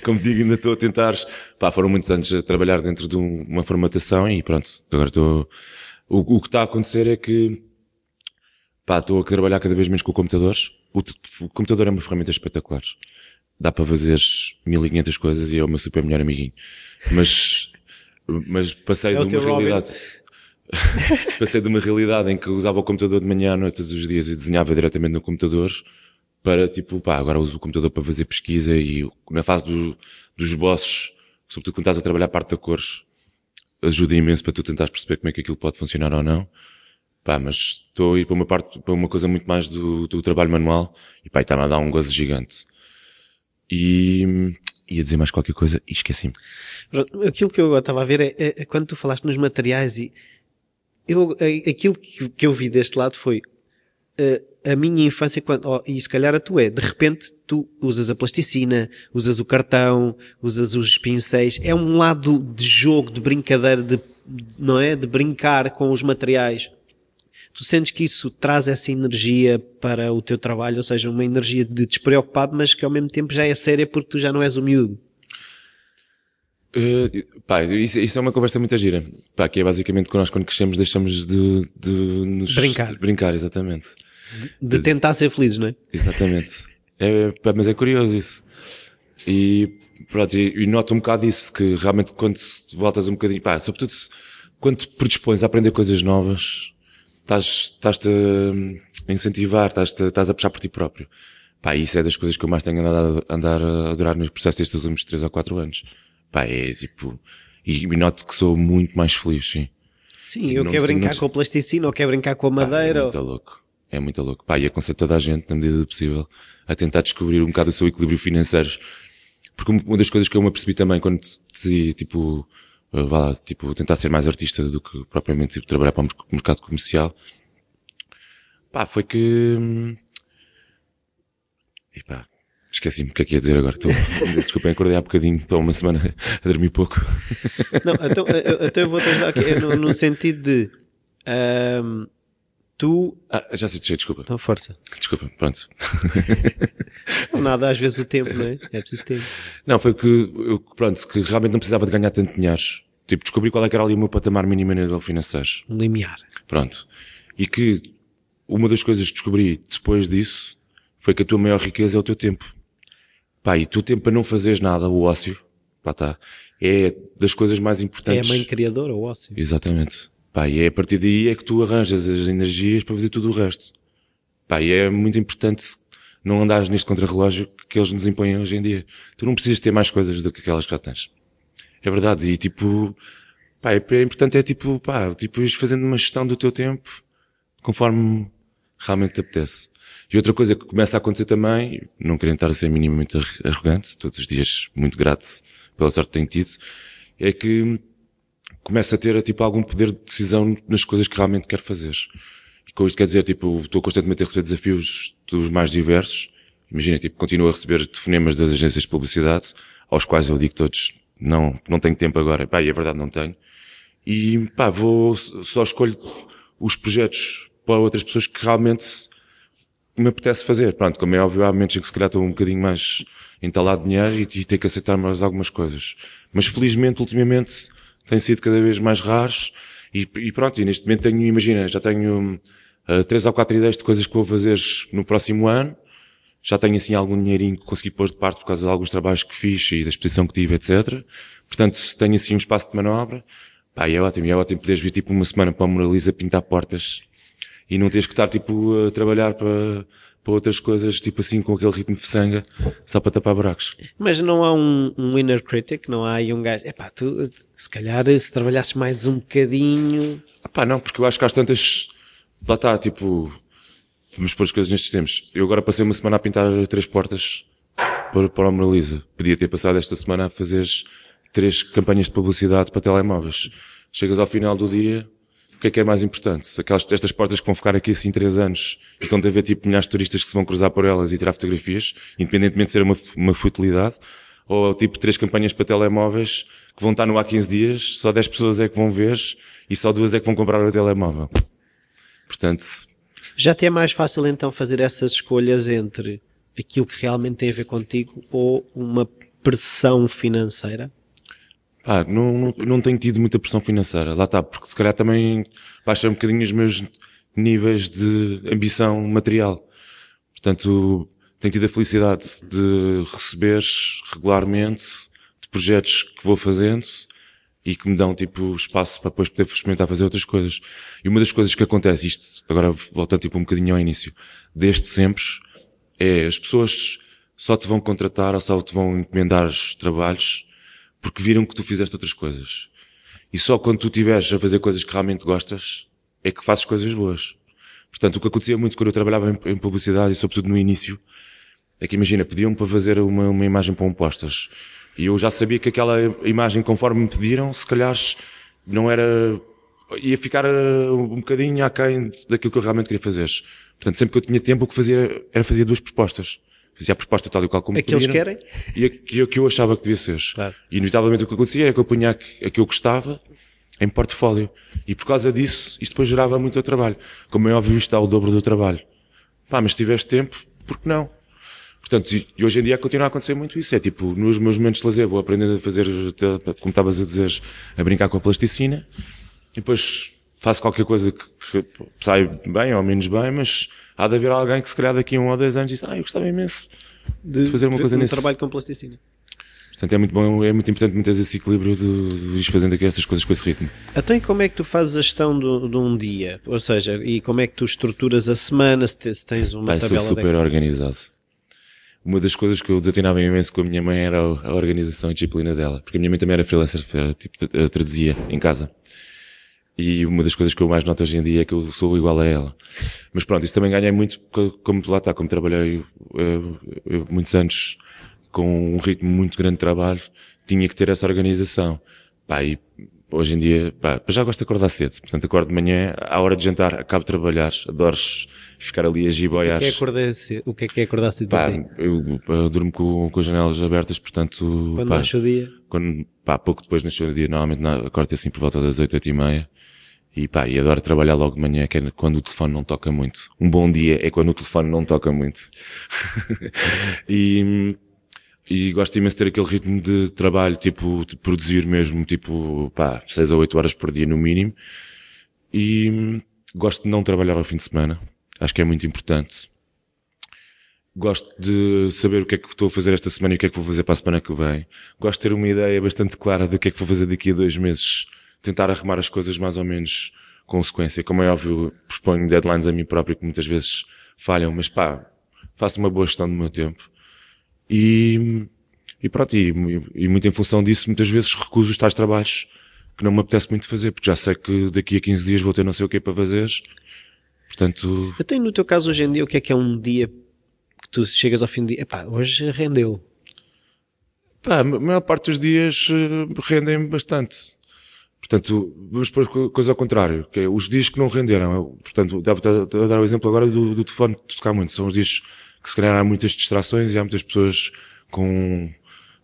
Como digo, ainda estou a tentar. Pá, foram muitos anos a trabalhar dentro de um- uma formatação e pronto. Agora estou. O, o que está a acontecer é que. Pá, estou a trabalhar cada vez menos com computadores. O, o computador é uma ferramenta espetacular. Dá para fazer 1500 coisas e é o meu super melhor amiguinho. Mas, mas passei É de uma Robin. passei de uma realidade em que usava o computador de manhã à noite todos os dias e desenhava diretamente no computador para tipo, pá, agora uso o computador para fazer pesquisa e na fase do, dos bosses, sobretudo quando estás a trabalhar a parte da cores, ajuda imenso para tu tentares perceber como é que aquilo pode funcionar ou não. Pá, mas estou a ir para uma parte, para uma coisa muito mais do, do trabalho manual e pá, está-me a dar um gozo gigante. E ia dizer mais qualquer coisa e esqueci-me. Aquilo que eu estava a ver é, é- é quando tu falaste nos materiais e eu, é- aquilo que, eu vi deste lado foi eh, a minha infância, quando, oh, e se calhar a tua é, de repente tu usas a plasticina, usas o cartão, usas os pincéis, é um lado de jogo, de brincadeira, de, não é? De brincar com os materiais. Tu sentes que isso traz essa energia para o teu trabalho, ou seja, uma energia de despreocupado, mas que ao mesmo tempo já é séria porque tu já não és o miúdo. Uh, pá, isso, isso é uma conversa muito gira. Pá, que é basicamente que nós quando crescemos deixamos de, de nos Brincar. de brincar, exatamente. De tentar ser felizes, não é? Exatamente. É, pá, mas é curioso isso. E pronto, e, e noto um bocado isso, que realmente quando se voltas um bocadinho, pá, sobretudo se, quando te predispões a aprender coisas novas, estás, estás-te a incentivar, estás-te, estás a puxar por ti próprio. Pá, isso é das coisas que eu mais tenho andado a, andar a adorar no processo destes últimos 3 ou 4 anos. Pá, é tipo, e, e noto que sou muito mais feliz, sim. Sim, eu Não quero brincar não com a plasticina ou quero brincar com a Pá, É madeira. muito louco. É muito louco. Pá, e aconselho toda a gente, na medida do possível, a tentar descobrir um bocado o seu equilíbrio financeiro. Porque uma das coisas que eu me apercebi também quando decidi, tipo, uh, vá lá, tipo, tentar ser mais artista do que propriamente tipo, trabalhar para o merc- mercado comercial, pá, foi que, hum, e pá, esqueci-me o que é que ia dizer agora. Estou, desculpem, acordei há bocadinho, estou uma semana a dormir pouco. Não, então, eu- então eu vou te ajudar aqui, é no, no sentido de ahm, tu. Ah, já sei, desculpa. Então, força. Desculpa, pronto. Não, nada, às vezes o tempo, não é? É preciso tempo. Não, foi que, eu, pronto, que realmente não precisava de ganhar tanto dinheiro. Tipo, descobri qual é que era ali o meu patamar mínimo a nível financeiro. Um limiar. Pronto. E que uma das coisas que descobri depois disso foi que a tua maior riqueza é o teu tempo. Pá, e o teu tempo para não fazeres nada, o ócio, pá tá, é das coisas mais É a importantes. mãe criadora, o ócio. Exatamente. Pá, e é a partir daí é que tu arranjas as energias para fazer tudo o resto. Pá, e é muito importante não andares neste contrarrelógio que eles nos impõem hoje em dia. Tu não precisas ter mais coisas do que aquelas que já tens. É verdade. E tipo, pá, é, é importante é tipo, pá, tipo, ires fazendo uma gestão do teu tempo conforme realmente te apetece. E outra coisa que começa a acontecer também, não querendo estar a ser minimamente arrogante, todos os dias muito grato pela sorte que tenho tido, é que começa a ter tipo algum poder de decisão nas coisas que realmente quero fazer. E com isto quer dizer, tipo, estou constantemente a receber desafios dos mais diversos. Imagina, tipo, continuo a receber telefonemas das agências de publicidade, aos quais eu digo todos, não, não tenho tempo agora. Pá, e é verdade, não tenho. E, pá, vou, só escolho os projetos para outras pessoas que realmente me apetece fazer. Pronto, como é óbvio, há momentos em que se calhar estou um bocadinho mais entalado de dinheiro e, e tenho que aceitar mais algumas coisas. Mas felizmente, ultimamente, têm sido cada vez mais raros e, e pronto, e neste momento tenho, imagina, já tenho uh, três ou quatro ideias de coisas que vou fazer no próximo ano. Já tenho assim algum dinheirinho que consegui pôr de parte por causa de alguns trabalhos que fiz e da exposição que tive, etc. Portanto, tenho assim um espaço de manobra. Pá, e é ótimo, e é ótimo poderes vir tipo uma semana para a Moraliza pintar portas e não tens que estar tipo a trabalhar para, para outras coisas, tipo assim, com aquele ritmo de sanga, só para tapar buracos. Mas não há um, um inner critic, não há aí um gajo, epá, tu, se calhar, se trabalhasses mais um bocadinho... Pá, não, porque eu acho que às tantas, lá está, tipo, vamos pôr as coisas nestes tempos. Eu agora passei uma semana a pintar três portas para, para a Moraliza. Podia ter passado esta semana a fazer três campanhas de publicidade para telemóveis. Chegas ao final do dia, que é que é mais importante? Aquelas, estas portas que vão ficar aqui assim três anos e quando haver tipo milhares de turistas que se vão cruzar por elas e tirar fotografias, independentemente de ser uma, uma futilidade, ou tipo três campanhas para telemóveis que vão estar no há 15 dias, só 10 pessoas é que vão ver e só duas é que vão comprar o telemóvel. Portanto, já te é mais fácil então fazer essas escolhas entre aquilo que realmente tem a ver contigo ou uma pressão financeira? Ah, não, não, não tenho tido muita pressão financeira. Lá está, porque se calhar também baixa um bocadinho os meus níveis de ambição material. Portanto, tenho tido a felicidade de receber regularmente de projetos que vou fazendo e que me dão tipo espaço para depois poder experimentar fazer outras coisas. E uma das coisas que acontece, isto agora voltando tipo um bocadinho ao início, desde sempre, é as pessoas só te vão contratar ou só te vão encomendar trabalhos porque viram que tu fizeste outras coisas. E só quando tu estiveres a fazer coisas que realmente gostas, é que fazes coisas boas. Portanto, o que acontecia muito quando eu trabalhava em, em publicidade e sobretudo no início, é que imagina, pediam-me para fazer uma, uma imagem para um postas. E eu já sabia que aquela imagem, conforme me pediram, se calhar não era, ia ficar eh, um bocadinho aquém daquilo que eu realmente queria fazer. Portanto, sempre que eu tinha tempo, o que fazia era fazer duas propostas fazia a proposta tal e qual como é que eles querem e a que, que eu achava que devia ser. Claro. E inevitavelmente o que acontecia era que eu punha a que, a que eu gostava em portfólio. E por causa disso, isto depois gerava muito trabalho. Como é óbvio, isto dá o dobro do trabalho. Pá, mas se tiveste tempo, por que não? Portanto, e hoje em dia continua a acontecer muito isso. É tipo, nos meus momentos de lazer vou aprendendo a fazer, como estavas a dizer, a brincar com a plasticina. E depois faço qualquer coisa que, que sai bem ou menos bem, mas há de haver alguém que se calhar daqui a um ou dois anos diz, ah, eu gostava imenso de, de fazer uma de, coisa um nesse... trabalho com plasticina. Portanto, é muito bom, é muito importante manter esse equilíbrio de, ir fazendo aqui essas coisas com esse ritmo. Então, e como é que tu fazes a gestão de, de um dia? Ou seja, e como é que tu estruturas a semana, se, te, se tens uma Pai, tabela sou super organizado. Uma das coisas que eu desatinava imenso com a minha mãe era a organização e disciplina dela. Porque a minha mãe também era freelancer, tipo, traduzia em casa. E uma das coisas que eu mais noto hoje em dia é que eu sou igual a ela. Mas pronto, isso também ganhei muito, como lá está, como trabalhei eu, eu, muitos anos com um ritmo muito grande de trabalho, tinha que ter essa organização. Pá, e hoje em dia, pá, já gosto de acordar cedo. Portanto, acordo de manhã, à hora de jantar, acabo de trabalhar, adoro ficar ali a giboiar. O que é que é acordar cedo? O que é que é acordar cedo pá, eu, eu, durmo com, com as janelas abertas, portanto... Quando pá, nasce o dia? Quando, pá, pouco depois nasce o dia, normalmente acordo assim por volta das oito, oito e meia. E pá, e adoro trabalhar logo de manhã, que é quando o telefone não toca muito. Um bom dia é quando o telefone não toca muito. e, e gosto imenso de ter aquele ritmo de trabalho, tipo, de produzir mesmo, tipo, pá, seis a oito horas por dia no mínimo. E gosto de não trabalhar ao fim de semana. Acho que é muito importante. Gosto de saber o que é que estou a fazer esta semana e o que é que vou fazer para a semana que vem. Gosto de ter uma ideia bastante clara do que é que vou fazer daqui a dois meses tentar arrumar as coisas mais ou menos com sequência. Como é óbvio, proponho deadlines a mim próprio que muitas vezes falham, mas pá, faço uma boa gestão do meu tempo. E, e pronto, e, e muito em função disso, muitas vezes recuso os tais trabalhos que não me apetece muito fazer, porque já sei que daqui a 15 dias vou ter não sei o que para fazer. Portanto, Até no teu caso hoje em dia, o que é que é um dia que tu chegas ao fim do dia? Epá, hoje rendeu. pá, a maior parte dos dias eh, rendem bastante. Portanto, vamos pôr co- coisa ao contrário, que é os dias que não renderam. portanto, devo dar dar o exemplo agora do, do telefone de tocar muito. São os dias que se calhar há muitas distrações e há muitas pessoas com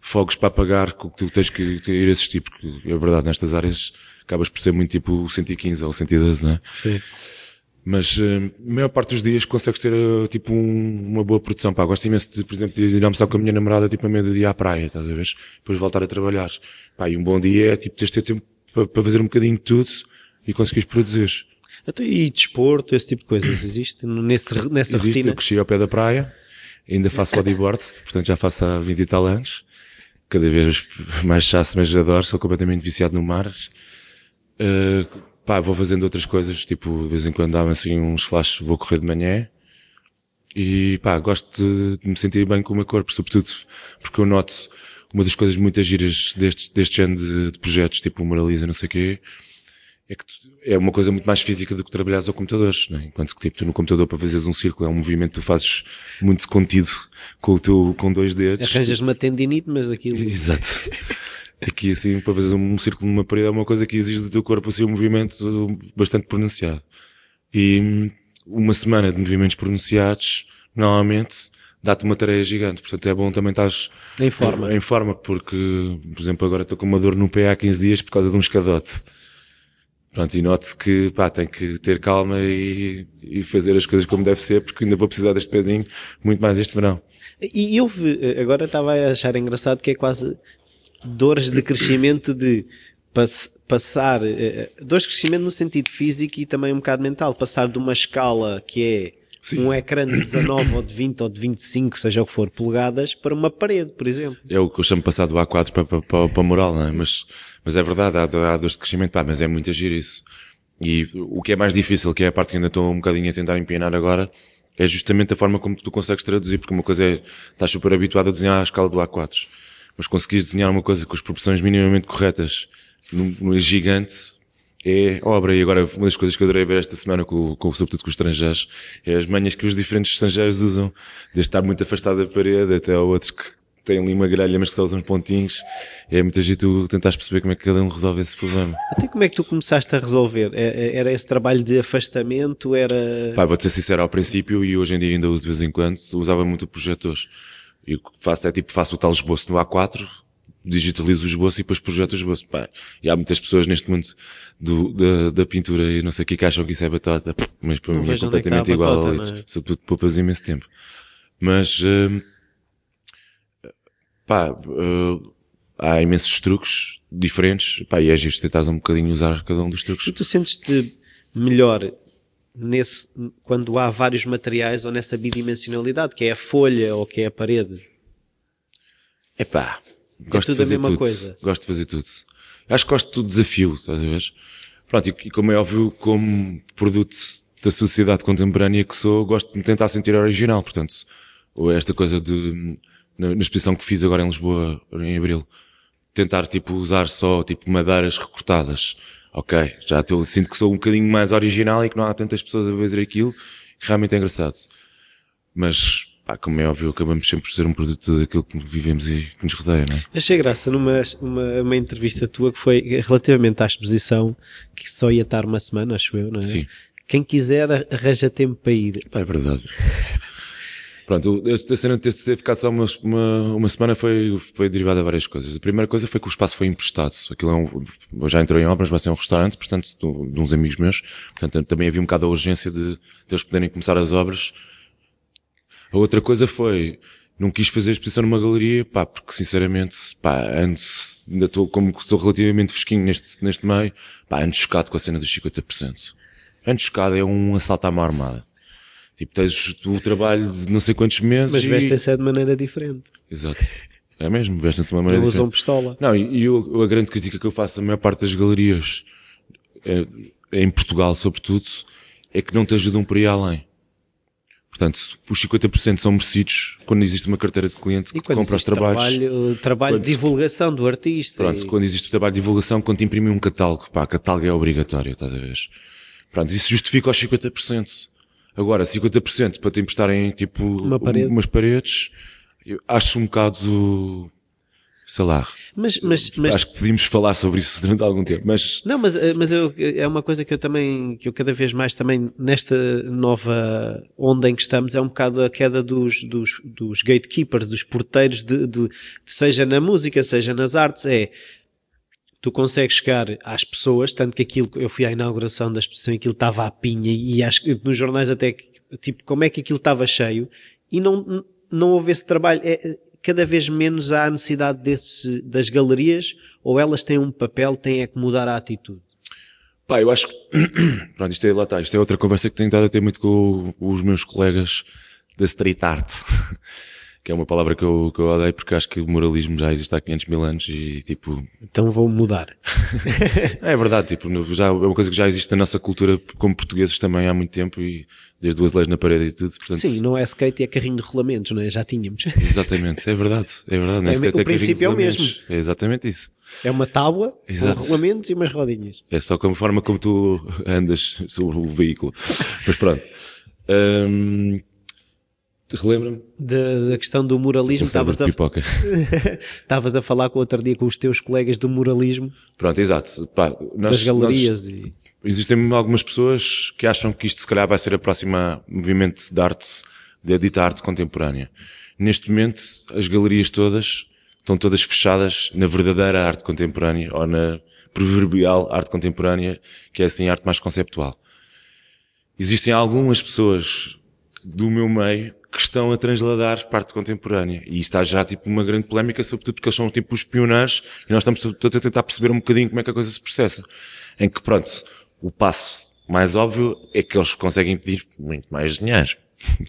fogos para apagar que tu tens que que ir assistir, porque é verdade, nestas áreas acabas por ser muito tipo 115 ou 112, não é? Sim. Mas eh, a maior parte dos dias consegues ter eh, tipo um- uma boa produção. Pá, gosto imenso de, por exemplo, de ir almoçar com a minha namorada tipo a meio do dia à praia, estás a ver? Depois voltar a trabalhar. Pá, e um bom dia é tipo teres ter tempo para, para fazer um bocadinho de tudo e conseguires produzir. Até e desporto, esse tipo de coisas, existe nesse, nessa Existe, rotina? eu cresci ao pé da praia, ainda faço bodyboard, portanto já faço há 20 e tal anos. Cada vez mais chasso, mas adoro, sou completamente viciado no mar. Uh, pá, vou fazendo outras coisas, tipo, de vez em quando dá-me assim uns flashes, vou correr de manhã. E pá, gosto de, de me sentir bem com o meu corpo, sobretudo porque eu noto uma das coisas muito giras deste, deste género de, de projetos, tipo o Moraliza, não sei o quê, é que tu- é uma coisa muito mais física do que trabalhares ao computador, né? enquanto que tipo, tu no computador para fazeres um círculo é um movimento que tu fazes muito contido com o teu, com dois dedos. Arranjas uma tendinite, mas aquilo. Exato. Aqui assim, para fazer um círculo numa parede é uma coisa que exige do teu corpo assim um movimento bastante pronunciado. E hum, uma semana de movimentos pronunciados, normalmente, dá-te uma tarefa gigante. Portanto, é bom também estás Em forma. em forma, porque, por exemplo, agora estou com uma dor no pé há 15 dias por causa de um escadote. Pronto, e note-se que, pá, tem que ter calma e, e fazer as coisas como deve ser, porque ainda vou precisar deste pezinho muito mais este verão. E eu vi- agora estava a achar engraçado que é quase dores de crescimento de pass- passar, eh, dores de crescimento no sentido físico e também um bocado mental, passar de uma escala que é Sim. um ecrã de 19 ou de 20 ou de 25, seja o que for, polegadas, para uma parede, por exemplo. É o que eu chamo de passar do A4 para, para, para, para moral, não é? Mas, mas é verdade, há, há dores de crescimento, pá, mas é muito agir isso. E o que é mais difícil, que é a parte que ainda estou um bocadinho a tentar empinar agora, é justamente a forma como tu consegues traduzir, porque uma coisa é, estás super habituado a desenhar a escala do A4, mas conseguires desenhar uma coisa com as proporções minimamente corretas, num, num gigante, é obra. E agora, uma das coisas que eu adorei ver esta semana, com, com, sobretudo com os estrangeiros, é as manhas que os diferentes estrangeiros usam, desde estar muito afastado da parede até outros que têm ali uma grelha, mas que só usam pontinhos. É muito agir tu tentares perceber como é que cada um resolve esse problema. Até como é que tu começaste a resolver? É- é- Era esse trabalho de afastamento? Era. Pá, vou-te ser sincero, ao princípio, e hoje em dia ainda uso de vez em quando, usava muito projetores. E o que faço é tipo, faço o tal esboço no A4, digitalizo o esboço e depois projeto o esboço. Pá, e há muitas pessoas neste mundo do, da, da pintura e não sei o que que acham que isso é batata, mas para Não mim é é completamente igual batata, a não é? litros. Sobretudo poupas imenso tempo. Mas, hum, pá, hum, há imensos truques diferentes, pá, e é giro tentares um bocadinho usar cada um dos truques. E tu sentes-te melhor nesse, quando há vários materiais ou nessa bidimensionalidade, que é a folha ou que é a parede? Epá, gosto tudo de fazer tudo. coisa. Gosto de fazer tudo. Acho que gosto do desafio, estás a ver? Pronto, e, como é óbvio, como produto da sociedade contemporânea que sou, gosto de me tentar sentir original. Portanto, ou esta coisa de, na, na exposição que fiz agora em Lisboa, em Abril, tentar tipo usar só tipo madeiras recortadas. Ok, já estou, sinto que sou um bocadinho mais original e que não há tantas pessoas a fazer aquilo, que realmente é engraçado. Mas, pá, como é óbvio, acabamos sempre por ser um produto daquilo que vivemos e que nos rodeia, não é? Achei graça numa uma, uma entrevista tua que foi relativamente à exposição, que só ia estar uma semana, acho eu, não é? Sim. Quem quiser arranja tempo para ir. Pá, é verdade. Pronto, a cena de ter, ficado só uma, uma, uma semana foi, foi derivada de várias coisas. A primeira coisa foi que o espaço foi emprestado. Aquilo é um, já entrou em obras, vai ser um restaurante, portanto, de, de uns amigos meus. Portanto, também havia um bocado a urgência de, de eles poderem começar as obras. A outra coisa foi, não quis fazer a exposição numa galeria, pá, porque sinceramente, pá, antes, ainda estou, como sou relativamente fresquinho neste, neste meio, pá, ando chocado com a cena dos 50%. Ando chocado, é um assalto à mão armada. Tipo, tens o trabalho de não sei quantos meses Mas e... vestem-se é de maneira diferente. Exato. É mesmo, vestem-se de uma maneira Não usam diferente. pistola. Não, e, e eu- a grande crítica que eu faço à maior parte das galerias, é, em Portugal sobretudo, é que não te ajudam por aí além. Portanto, os 50% são merecidos quando existe uma carteira de cliente que compra os trabalhos. Trabalho, trabalho de divulgação do artista. Pronto, e... quando existe o trabalho de divulgação, quando te imprimir um catálogo, pá, catálogo é obrigatório, estás a ver? Pronto, isso justifica os 50%. Agora, 50% para te emprestarem, tipo, Uma parede. umas paredes, acho um bocado, sei lá, Mas, mas, mas, acho que podíamos falar sobre isso durante algum tempo, mas Não, mas, eh, mas eu, é uma coisa que eu também, que eu cada vez mais também, nesta nova onda em que estamos, é um bocado a queda dos, dos, dos gatekeepers, dos porteiros, de, de- de seja na música, seja nas artes, é, tu consegues chegar às pessoas, tanto que aquilo, eu fui à inauguração da exposição e aquilo estava à pinha e acho que nos jornais até, tipo, como é que aquilo estava cheio e não, não houve esse trabalho. É, cada vez menos há a necessidade desse, das galerias ou elas têm um papel, têm é que mudar a atitude. Pá, eu acho que, pronto, isto é, lá está, isto é outra conversa que tenho estado a ter muito com os meus colegas da street art, que é uma palavra que eu, que eu odeio porque acho que o moralismo já existe há 500 mil anos e, tipo, Então vou mudar. é verdade, tipo, já, é uma coisa que já existe na nossa cultura como portugueses também há muito tempo e desde o azulejos na parede e tudo, portanto, Sim, não é skate, é carrinho de rolamentos, não é? Já tínhamos. exatamente, é verdade, é verdade, nem É, sequer o tem carrinho de princípio é o mesmo. É exatamente isso. É uma tábua Exato. com rolamentos e umas rodinhas. É só como forma como tu andas sobre o veículo. Mas pronto. Hum, Relembra-me. Da, da questão do moralismo, estavas de a, pipoca. estavas a falar com o outro dia com os teus colegas do moralismo, Pronto, exato. Pá, nós- das galerias nós- e... existem algumas pessoas que acham que isto se calhar vai ser a próxima movimento de arte, de dita arte contemporânea. Neste momento, as galerias todas estão todas fechadas na verdadeira arte contemporânea ou na proverbial arte contemporânea, que é assim a arte mais conceptual. Existem algumas pessoas do meu meio que estão a transladar para a arte contemporânea. E está já tipo uma grande polémica, sobretudo porque eles são tipo os pioneiros e nós estamos todos a tentar perceber um bocadinho como é que a coisa se processa. Em que, pronto, o passo mais óbvio é que eles conseguem pedir muito mais dinheiro.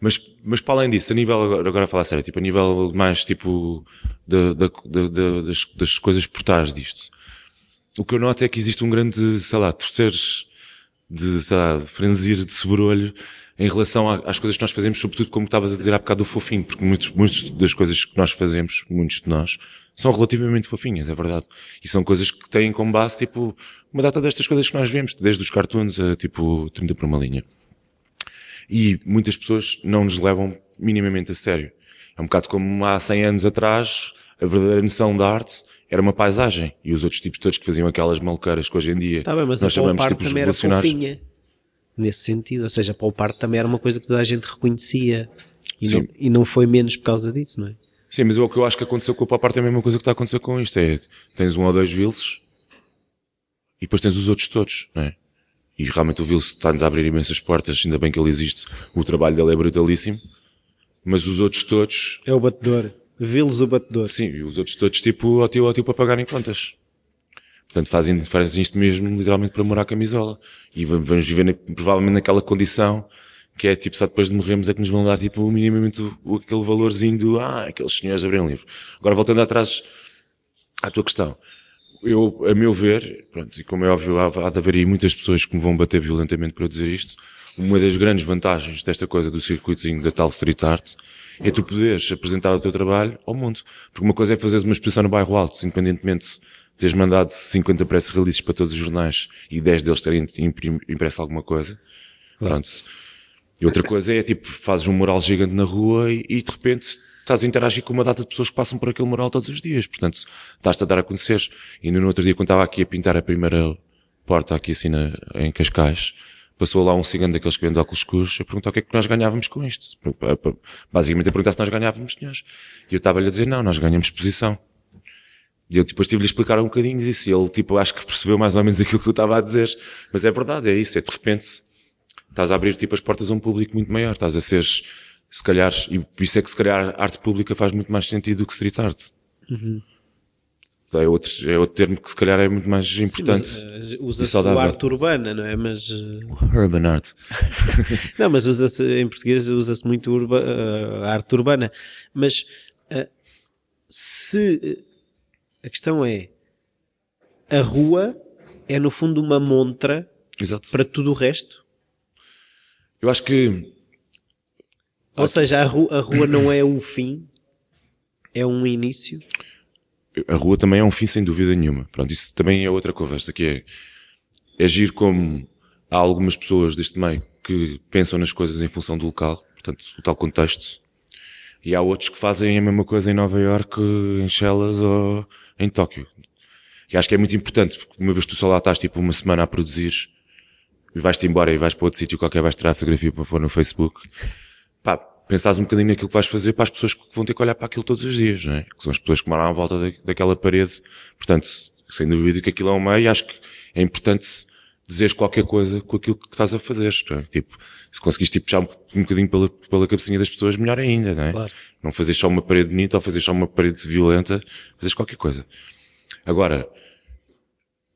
mas, mas para além disso, a nível, agora agora a falar sério, tipo, a nível mais tipo da, da, da- da- das, das coisas por trás disto. O que eu noto é que existe um grande, sei lá, terceiros de, sei lá, de de sobrolho em relação às coisas que nós fazemos, sobretudo como estavas a dizer há bocado do fofinho, porque muitos, muitas das coisas que nós fazemos, muitos de nós, são relativamente fofinhas, é verdade. E são coisas que têm como base, tipo, uma data destas coisas que nós vemos, desde os cartoons a, tipo, 30 por uma linha. E muitas pessoas não nos levam minimamente a sério. É um bocado como há 100 anos atrás, a verdadeira noção da arte era uma paisagem. E os outros tipos todos que faziam aquelas maluqueiras que hoje em dia Tá bem, mas nós chamamos Paul tipo os também era revolucionários. fofinha. Nesse sentido, ou seja, Part também era uma coisa que toda a gente reconhecia. E Sim. não, e não foi menos por causa disso, não é? Sim, mas o que eu acho que aconteceu com o Papart é a mesma coisa que está a acontecer com isto. É, tens um ou dois Vils e depois tens os outros todos, não é? E realmente o Vils está-nos a abrir imensas portas, ainda bem que ele existe. O trabalho dele é brutalíssimo. Mas os outros todos, É o batedor. Vê-los o batedor. sim, e os outros todos tipo, ó tio, ó tio para pagarem contas. Portanto, fazem, fazem isto mesmo literalmente para morar a camisola. E va- vamos viver na- provavelmente naquela condição que é tipo, só depois de morrermos é que nos vão dar tipo minimamente o, aquele valorzinho do, ah, aqueles senhores abriram livro. Agora voltando atrás à tua questão. Eu, a meu ver, pronto, e como é óbvio, há, há de haver aí muitas pessoas que me vão bater violentamente para eu dizer isto. Uma das grandes vantagens desta coisa do circuitozinho da tal street art é tu poderes apresentar o teu trabalho ao mundo. Porque uma coisa é fazeres uma exposição no bairro alto, independentemente de teres mandado 50 press releases para todos os jornais e 10 deles terem impresso alguma coisa. Pronto. E outra coisa é, tipo, fazes um mural gigante na rua e, e de repente estás a interagir com uma data de pessoas que passam por aquele mural todos os dias. Portanto, estás-te a dar a conhecer. E no outro dia, quando estava aqui a pintar a primeira porta aqui assim na, em Cascais, passou lá um cigano daqueles que vende óculos escuros a perguntar o que é que nós ganhávamos com isto. Basicamente a perguntar se nós ganhávamos dinheiro. E eu estava-lhe a dizer, não, nós ganhamos posição. E eu depois tive-lhe a explicar um bocadinho disso. E ele, tipo, acho que percebeu mais ou menos aquilo que eu estava a dizer. Mas é verdade, é isso. É de repente, estás a abrir tipo as portas a um público muito maior. Estás a ser, se calhar, e por isso é que se calhar arte pública faz muito mais sentido do que street art. É, outro, é outro termo que se calhar é muito mais importante. Sim, eh, usa-se o arte urbana, não é? Mas, eh, Urban art. não, mas usa-se, em português usa-se muito urba, a arte urbana. Mas, eh, se, a questão é, a rua é no fundo uma montra Exato. para tudo o resto? Eu acho que Ou seja, a rua, a rua não é o fim, é um início. A rua também é um fim sem dúvida nenhuma. Pronto, isso também é outra conversa que é agir como há algumas pessoas deste meio que pensam nas coisas em função do local, portanto, o tal contexto. E há outros que fazem a mesma coisa em Nova York, em Shellas ou em Tóquio. E acho que é muito importante, porque uma vez que tu só lá estás tipo uma semana a produzir, e vais-te embora e vais para outro sítio qualquer, vais tirar a fotografia para pôr no Facebook, pá, pensares um bocadinho naquilo que vais fazer para as pessoas que vão ter que olhar para aquilo todos os dias, não é? Que são as pessoas que moram à volta da, daquela parede. Portanto, sem dúvida que aquilo é um meio, acho que é importante dizeres qualquer coisa com aquilo que estás a fazer, não é? Tipo, se conseguires tipo, puxar um, bocadinho pela, pela cabecinha das pessoas, melhor ainda, não é? Claro. Não fazer só uma parede bonita ou fazer só uma parede violenta, fazeres qualquer coisa. Agora,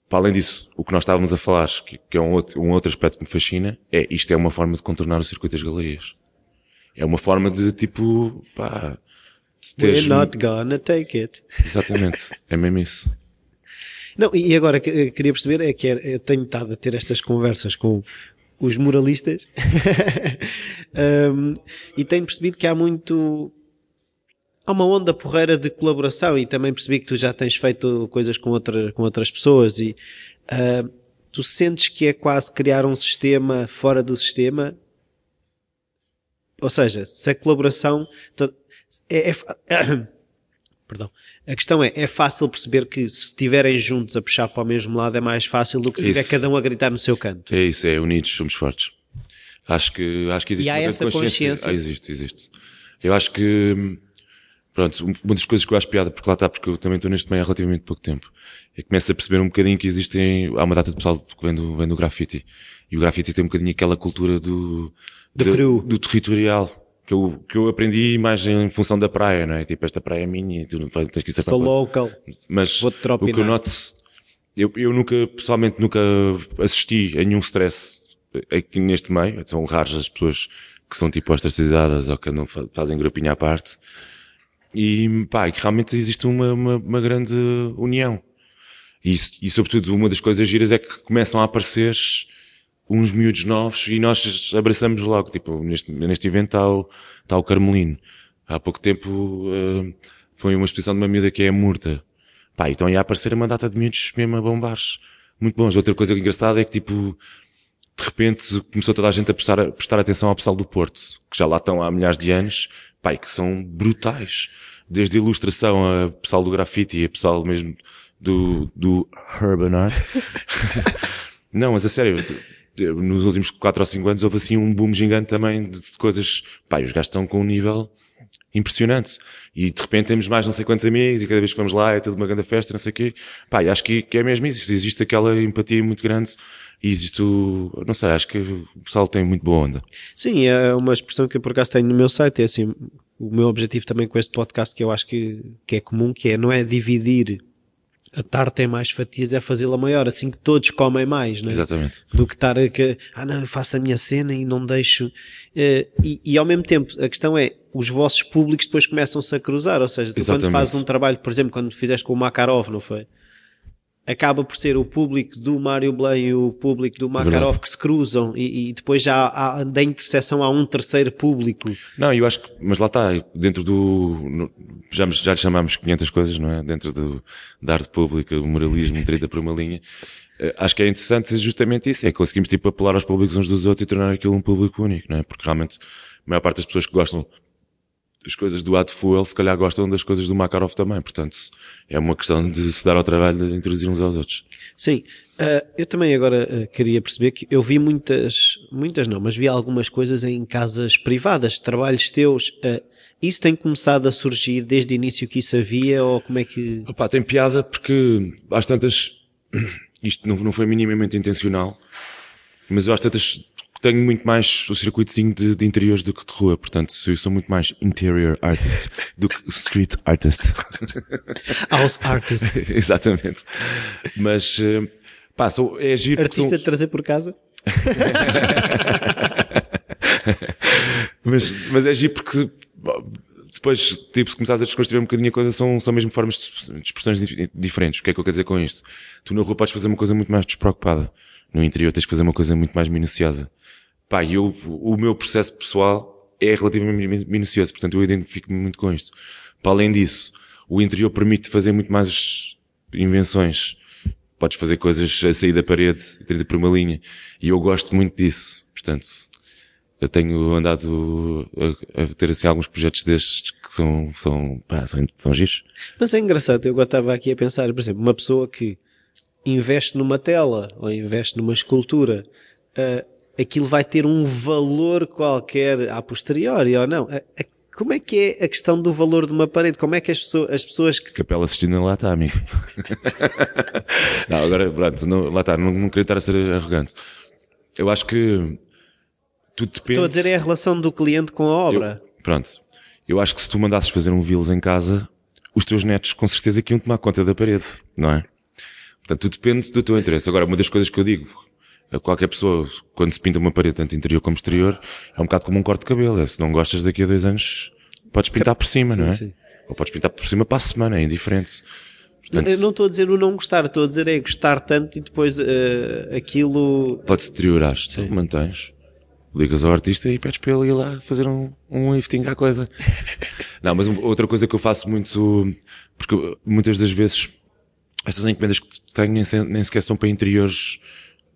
para além disso, o que nós estávamos a falar, que, que é um outro, um outro aspecto que me fascina, é isto é uma forma de contornar o circuito das galerias. É uma forma de, tipo, pá, de teres... We're not gonna take it. Exatamente. É mesmo isso. Não, e agora que eu queria perceber é que eu tenho estado a ter estas conversas com os moralistas Um, e tenho percebido que há muito. Há uma onda porreira de colaboração e também percebi que tu já tens feito coisas com, outra, com outras pessoas e ah, tu sentes que é quase criar um sistema fora do sistema? Ou seja, se a colaboração é, é Perdão. A questão é, é fácil perceber que se estiverem juntos a puxar para o mesmo lado é mais fácil do que se tiver Isso. cada um a gritar no seu canto. É isso, é unidos, somos fortes. Acho que, acho que existe E há uma essa consciência. consciência? Ah, existe, existe. Eu acho que, pronto, uma das coisas que eu acho piada, porque lá está, porque eu também estou neste meio há relativamente pouco tempo, é que começo a perceber um bocadinho que existem, há uma data de pessoal que vem do, vem do grafite. E o grafite tem um bocadinho aquela cultura do, Do do territorial. Que eu, que eu aprendi mais em função da praia, não é? Tipo, esta praia é minha e tu não tens que ir Sou local. mas o que eu noto, eu, eu nunca, pessoalmente, nunca assisti a nenhum stress aqui neste meio. São raras as pessoas que são tipo ostracizadas ou que fa- fazem grupinha à parte. E, pá, que realmente existe uma, uma, uma grande união. E, e, sobretudo, uma das coisas giras é que começam a aparecer uns miúdos novos e nós abraçamos logo. Tipo, neste, neste evento está o, está o Carmelino. Há pouco tempo, eh, foi uma exposição de uma miúda que é Murta. Pá, então ia aparecer uma data de miúdos mesmo a bombares. Muito bons. Outra coisa engraçada é que, tipo, de repente começou toda a gente a prestar, a prestar atenção ao pessoal do Porto, que já lá estão há milhares de anos, pá, que são brutais. Desde a ilustração a pessoal do grafite e a pessoal mesmo do, do urban art. Não, mas a sério, nos últimos 4 ou 5 anos houve assim um boom gigante também de, de coisas, pá, os gajos estão com um nível impressionante. E de repente temos mais não sei quantos amigos e cada vez que vamos lá é tudo uma grande festa, não sei o quê. Pá, e acho que, que é mesmo isso. Existe aquela empatia muito grande e existe o, não sei, acho que o pessoal tem muito boa onda. Sim, é uma expressão que eu por acaso tenho no meu site. É assim, o meu objetivo também com este podcast, que eu acho que, que é comum, que é não é dividir a tarde em mais fatias, é fazê-la maior, assim que todos comem mais, não é? Exatamente. do que estar a que, ah não, eu faço a minha cena e não deixo. Eh, e, e ao mesmo tempo, a questão é, os vossos públicos depois começam-se a cruzar, ou seja, tu quando fazes um trabalho, por exemplo, quando fizeste com o Makarov, não foi? Acaba por ser o público do Mário Blanc e o público do Makarov Verdade. que se cruzam e, e depois já há, da interseção há um terceiro público. Não, eu acho que, mas lá está, dentro do, no- já, já lhe chamámos 500 coisas, não é? Dentro do, da arte pública, o moralismo, 30 por uma linha. Eh, Acho que é interessante justamente isso, é que conseguimos tipo apelar aos públicos uns dos outros e tornar aquilo um público único, não é? Porque realmente a maior parte das pessoas que gostam das coisas do Ad Fuel, se calhar gostam das coisas do Makarov também, portanto, é uma questão de se dar ao trabalho de introduzir uns aos outros. Sim, ah, eu também agora ah, queria perceber que eu vi muitas, muitas não, mas vi algumas coisas em casas privadas, trabalhos teus. ah, isso tem começado a surgir desde o início que isso havia ou como é que. Opa, tem piada porque às tantas, isto não, não foi minimamente intencional, mas eu às tantas tenho muito mais o circuitozinho de, de interiores do que de rua, portanto eu sou muito mais interior artist do que street artist. House artist. Exatamente. Mas, eh, pá, sou, é giro porque Artista são, de trazer por casa? mas, mas é giro porque depois, tipo, se começares a desconstruir um bocadinho a coisa, são, são mesmo formas de expressões dif- diferentes. O que é que eu quero dizer com isto? Tu na rua podes fazer uma coisa muito mais despreocupada. No interior tens que fazer uma coisa muito mais minuciosa. Pá, e eu, o meu processo pessoal é relativamente minucioso, portanto eu identifico-me muito com isto. Para além disso, o interior permite fazer muito mais invenções. Podes fazer coisas a sair da parede, 30 por uma linha. E eu gosto muito disso. Portanto, eu tenho andado a, a, ter assim alguns projetos destes que são, são, pá, são, são giros. Mas é engraçado, eu agora estava aqui a pensar, por exemplo, uma pessoa que investe numa tela ou investe numa escultura, uh, aquilo vai ter um valor qualquer a posteriori ou não. Uh, como é que é a questão do valor de uma parede? Como é que as pessoas, as pessoas que... Capela assistindo lá está, amigo. não, agora, pronto, não, lá está, não, não queria estar a ser arrogante. Eu acho que tudo depende. Estou a dizer é a relação do cliente com a obra. Eu, pronto. Eu acho que se tu mandasses fazer um Vils em casa, os teus netos com certeza que iam tomar conta da parede, não é? Portanto, tudo depende do teu interesse. Agora, uma das coisas que eu digo a qualquer pessoa, quando se pinta uma parede, tanto interior como exterior, é um bocado como um corte de cabelo. É, se não gostas daqui a dois anos, podes pintar por cima, sim, não é? Sim. Ou podes pintar por cima para a semana, é indiferente. Portanto, eu não estou a dizer o não gostar, estou a dizer é gostar tanto e depois uh, aquilo. Pode-se deteriorar, sim. mantens ligas ao artista e pedes para ele ir lá fazer um, um lifting à coisa. não, mas outra coisa que eu faço muito, porque muitas das vezes estas encomendas que tenho nem, nem sequer são para interiores,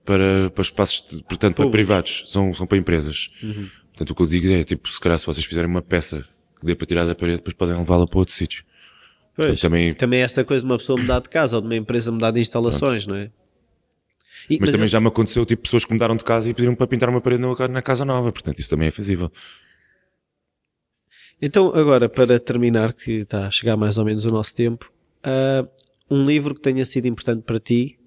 para, para espaços, de, portanto, para privados, são, são para empresas. Uhum. Portanto, o que eu digo é, tipo, se calhar se vocês fizerem uma peça que dê para tirar da parede, depois podem levá-la para outro sítio. Pois, também... também é essa coisa de uma pessoa mudar de casa ou de uma empresa mudar de instalações, Pronto. não é? E, mas, mas, também eu... já me aconteceu, tipo, pessoas que mudaram de casa e pediram para pintar uma parede na, na casa nova, portanto, isso também é fazível. Então, agora, para terminar, que está a chegar mais ou menos o nosso tempo, uh, um livro que tenha sido importante para ti,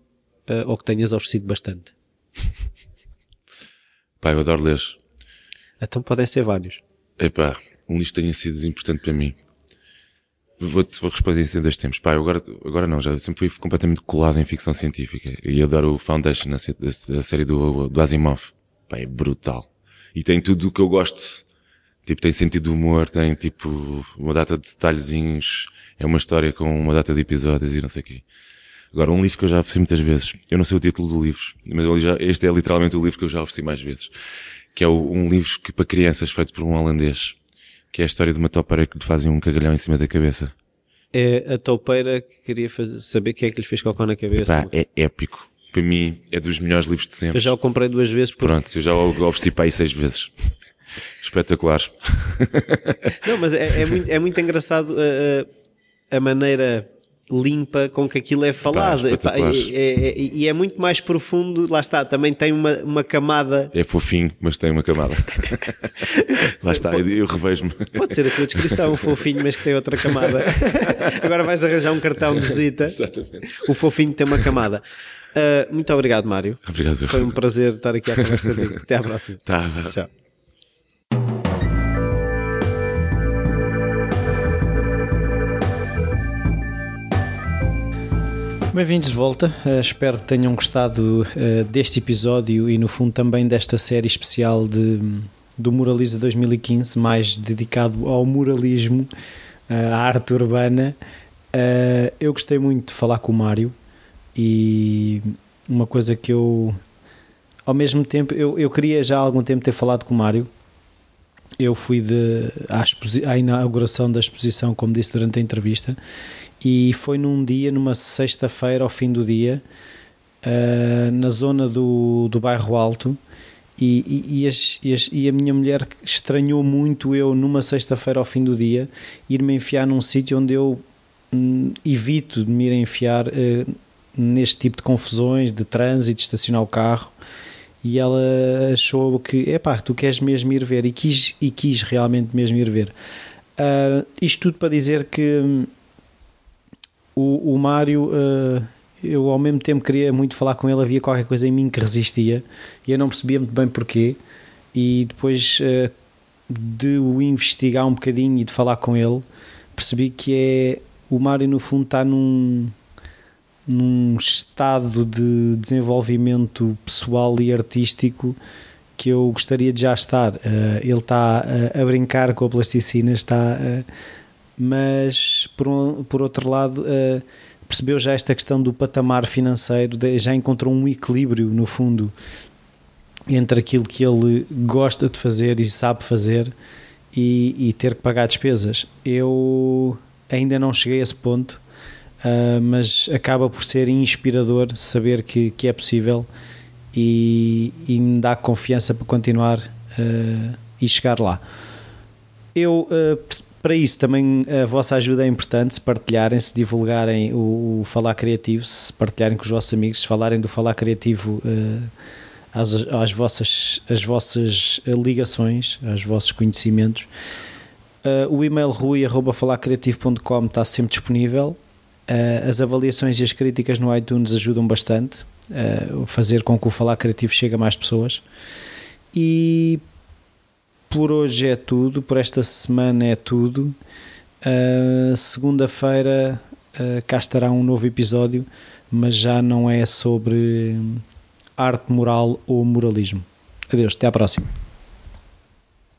uh, ou que tenhas oferecido bastante? Pá, eu adoro ler. Então podem ser vários. Epá, um livro tenha sido importante para mim. Vou-te vou responder em dois tempos. Pá, agora, agora não, já sempre fui completamente colado em ficção científica. E adoro o Foundation, a, a série do, do Asimov. Pá, é brutal. E tem tudo o que eu gosto. Tipo, tem sentido de humor, tem tipo uma data de detalhezinhos. É uma história com uma data de episódios e não sei o quê. Agora, um livro que eu já ofereci muitas vezes. Eu não sei o título do livro, mas já, este é literalmente o livro que eu já ofereci mais vezes. Que é o, um livro que, para crianças feito por um holandês que é a história de uma topeira que lhe fazem um cagalhão em cima da cabeça. É a topeira que queria fazer, saber quem é que lhe fez cocó na cabeça. Epá, é épico. Para mim, é dos melhores livros de sempre. Eu já o comprei duas vezes. Porque... Pronto, eu já o ofereci para aí seis vezes. Espetaculares. Não, mas é, é, muito, é muito engraçado a, a maneira limpa com que aquilo é falado. Epá, e, é, é, e, é, muito mais profundo, lá está, também tem uma, uma camada. É fofinho, mas tem uma camada. lá está, eu, eu revejo-me. Pode ser a tua descrição, fofinho, mas que tem outra camada. Agora vais arranjar um cartão de visita. Exatamente. O fofinho tem uma camada. Uh, muito obrigado, Mário. Obrigado. Foi um prazer estar aqui à conversa contigo. Até à próxima. Tá. Tchau. Bem-vindos de volta. Uh, espero que tenham gostado uh, deste episódio e, no fundo, também desta série especial de, do Moraliza 2015, mais dedicado ao muralismo, uh, à arte urbana. eu gostei muito de falar com o Mário e uma coisa que eu, ao mesmo tempo, eu, eu queria já há algum tempo ter falado com o Mário. Eu fui de, à, à inauguração da exposição, como disse durante a entrevista, e foi num dia, numa sexta-feira, ao fim do dia, uh, na zona do, do bairro Alto. E, e, e, as, as, e, a minha mulher estranhou muito eu, numa sexta-feira ao fim do dia, ir-me enfiar num sítio onde eu hum, evito de me ir enfiar uh, neste tipo de confusões, de trânsito, de estacionar o carro. E ela achou que, epá, tu queres mesmo ir ver, e quis, e quis realmente mesmo ir ver. Uh, isto tudo para dizer que hum, o, o Mário, uh, eu ao mesmo tempo queria muito falar com ele, havia qualquer coisa em mim que resistia e eu não percebia muito bem porquê. E depois uh, de o investigar um bocadinho e de falar com ele, percebi que é o Mário, no fundo, está num, num estado de desenvolvimento pessoal e artístico que eu gostaria de já estar. Uh, ele está a brincar com a plasticina, está mas por, um, por outro lado uh, percebeu já esta questão do patamar financeiro, de, já encontrou um equilíbrio no fundo entre aquilo que ele gosta de fazer e sabe fazer e, e, ter que pagar despesas. Eu ainda não cheguei a esse ponto, uh, mas acaba por ser inspirador saber que, que é possível e, e me dá confiança para continuar uh, e chegar lá. Eu, uh, para isso, também a vossa ajuda é importante, se partilharem, se divulgarem o, o, Falar Criativo, se partilharem com os vossos amigos, se falarem do Falar Criativo às, às, vossas, as vossas ligações, aos vossos conhecimentos. Uh, o e-mail rui.falacreativo.com está sempre disponível. Uh, as avaliações e as críticas no iTunes ajudam bastante a uh, fazer com que o Falar Criativo chegue a mais pessoas. E por hoje é tudo, por esta semana é tudo. Uh, Segunda-feira cá estará um novo episódio, mas já não é sobre arte moral ou moralismo. Adeus, até à próxima.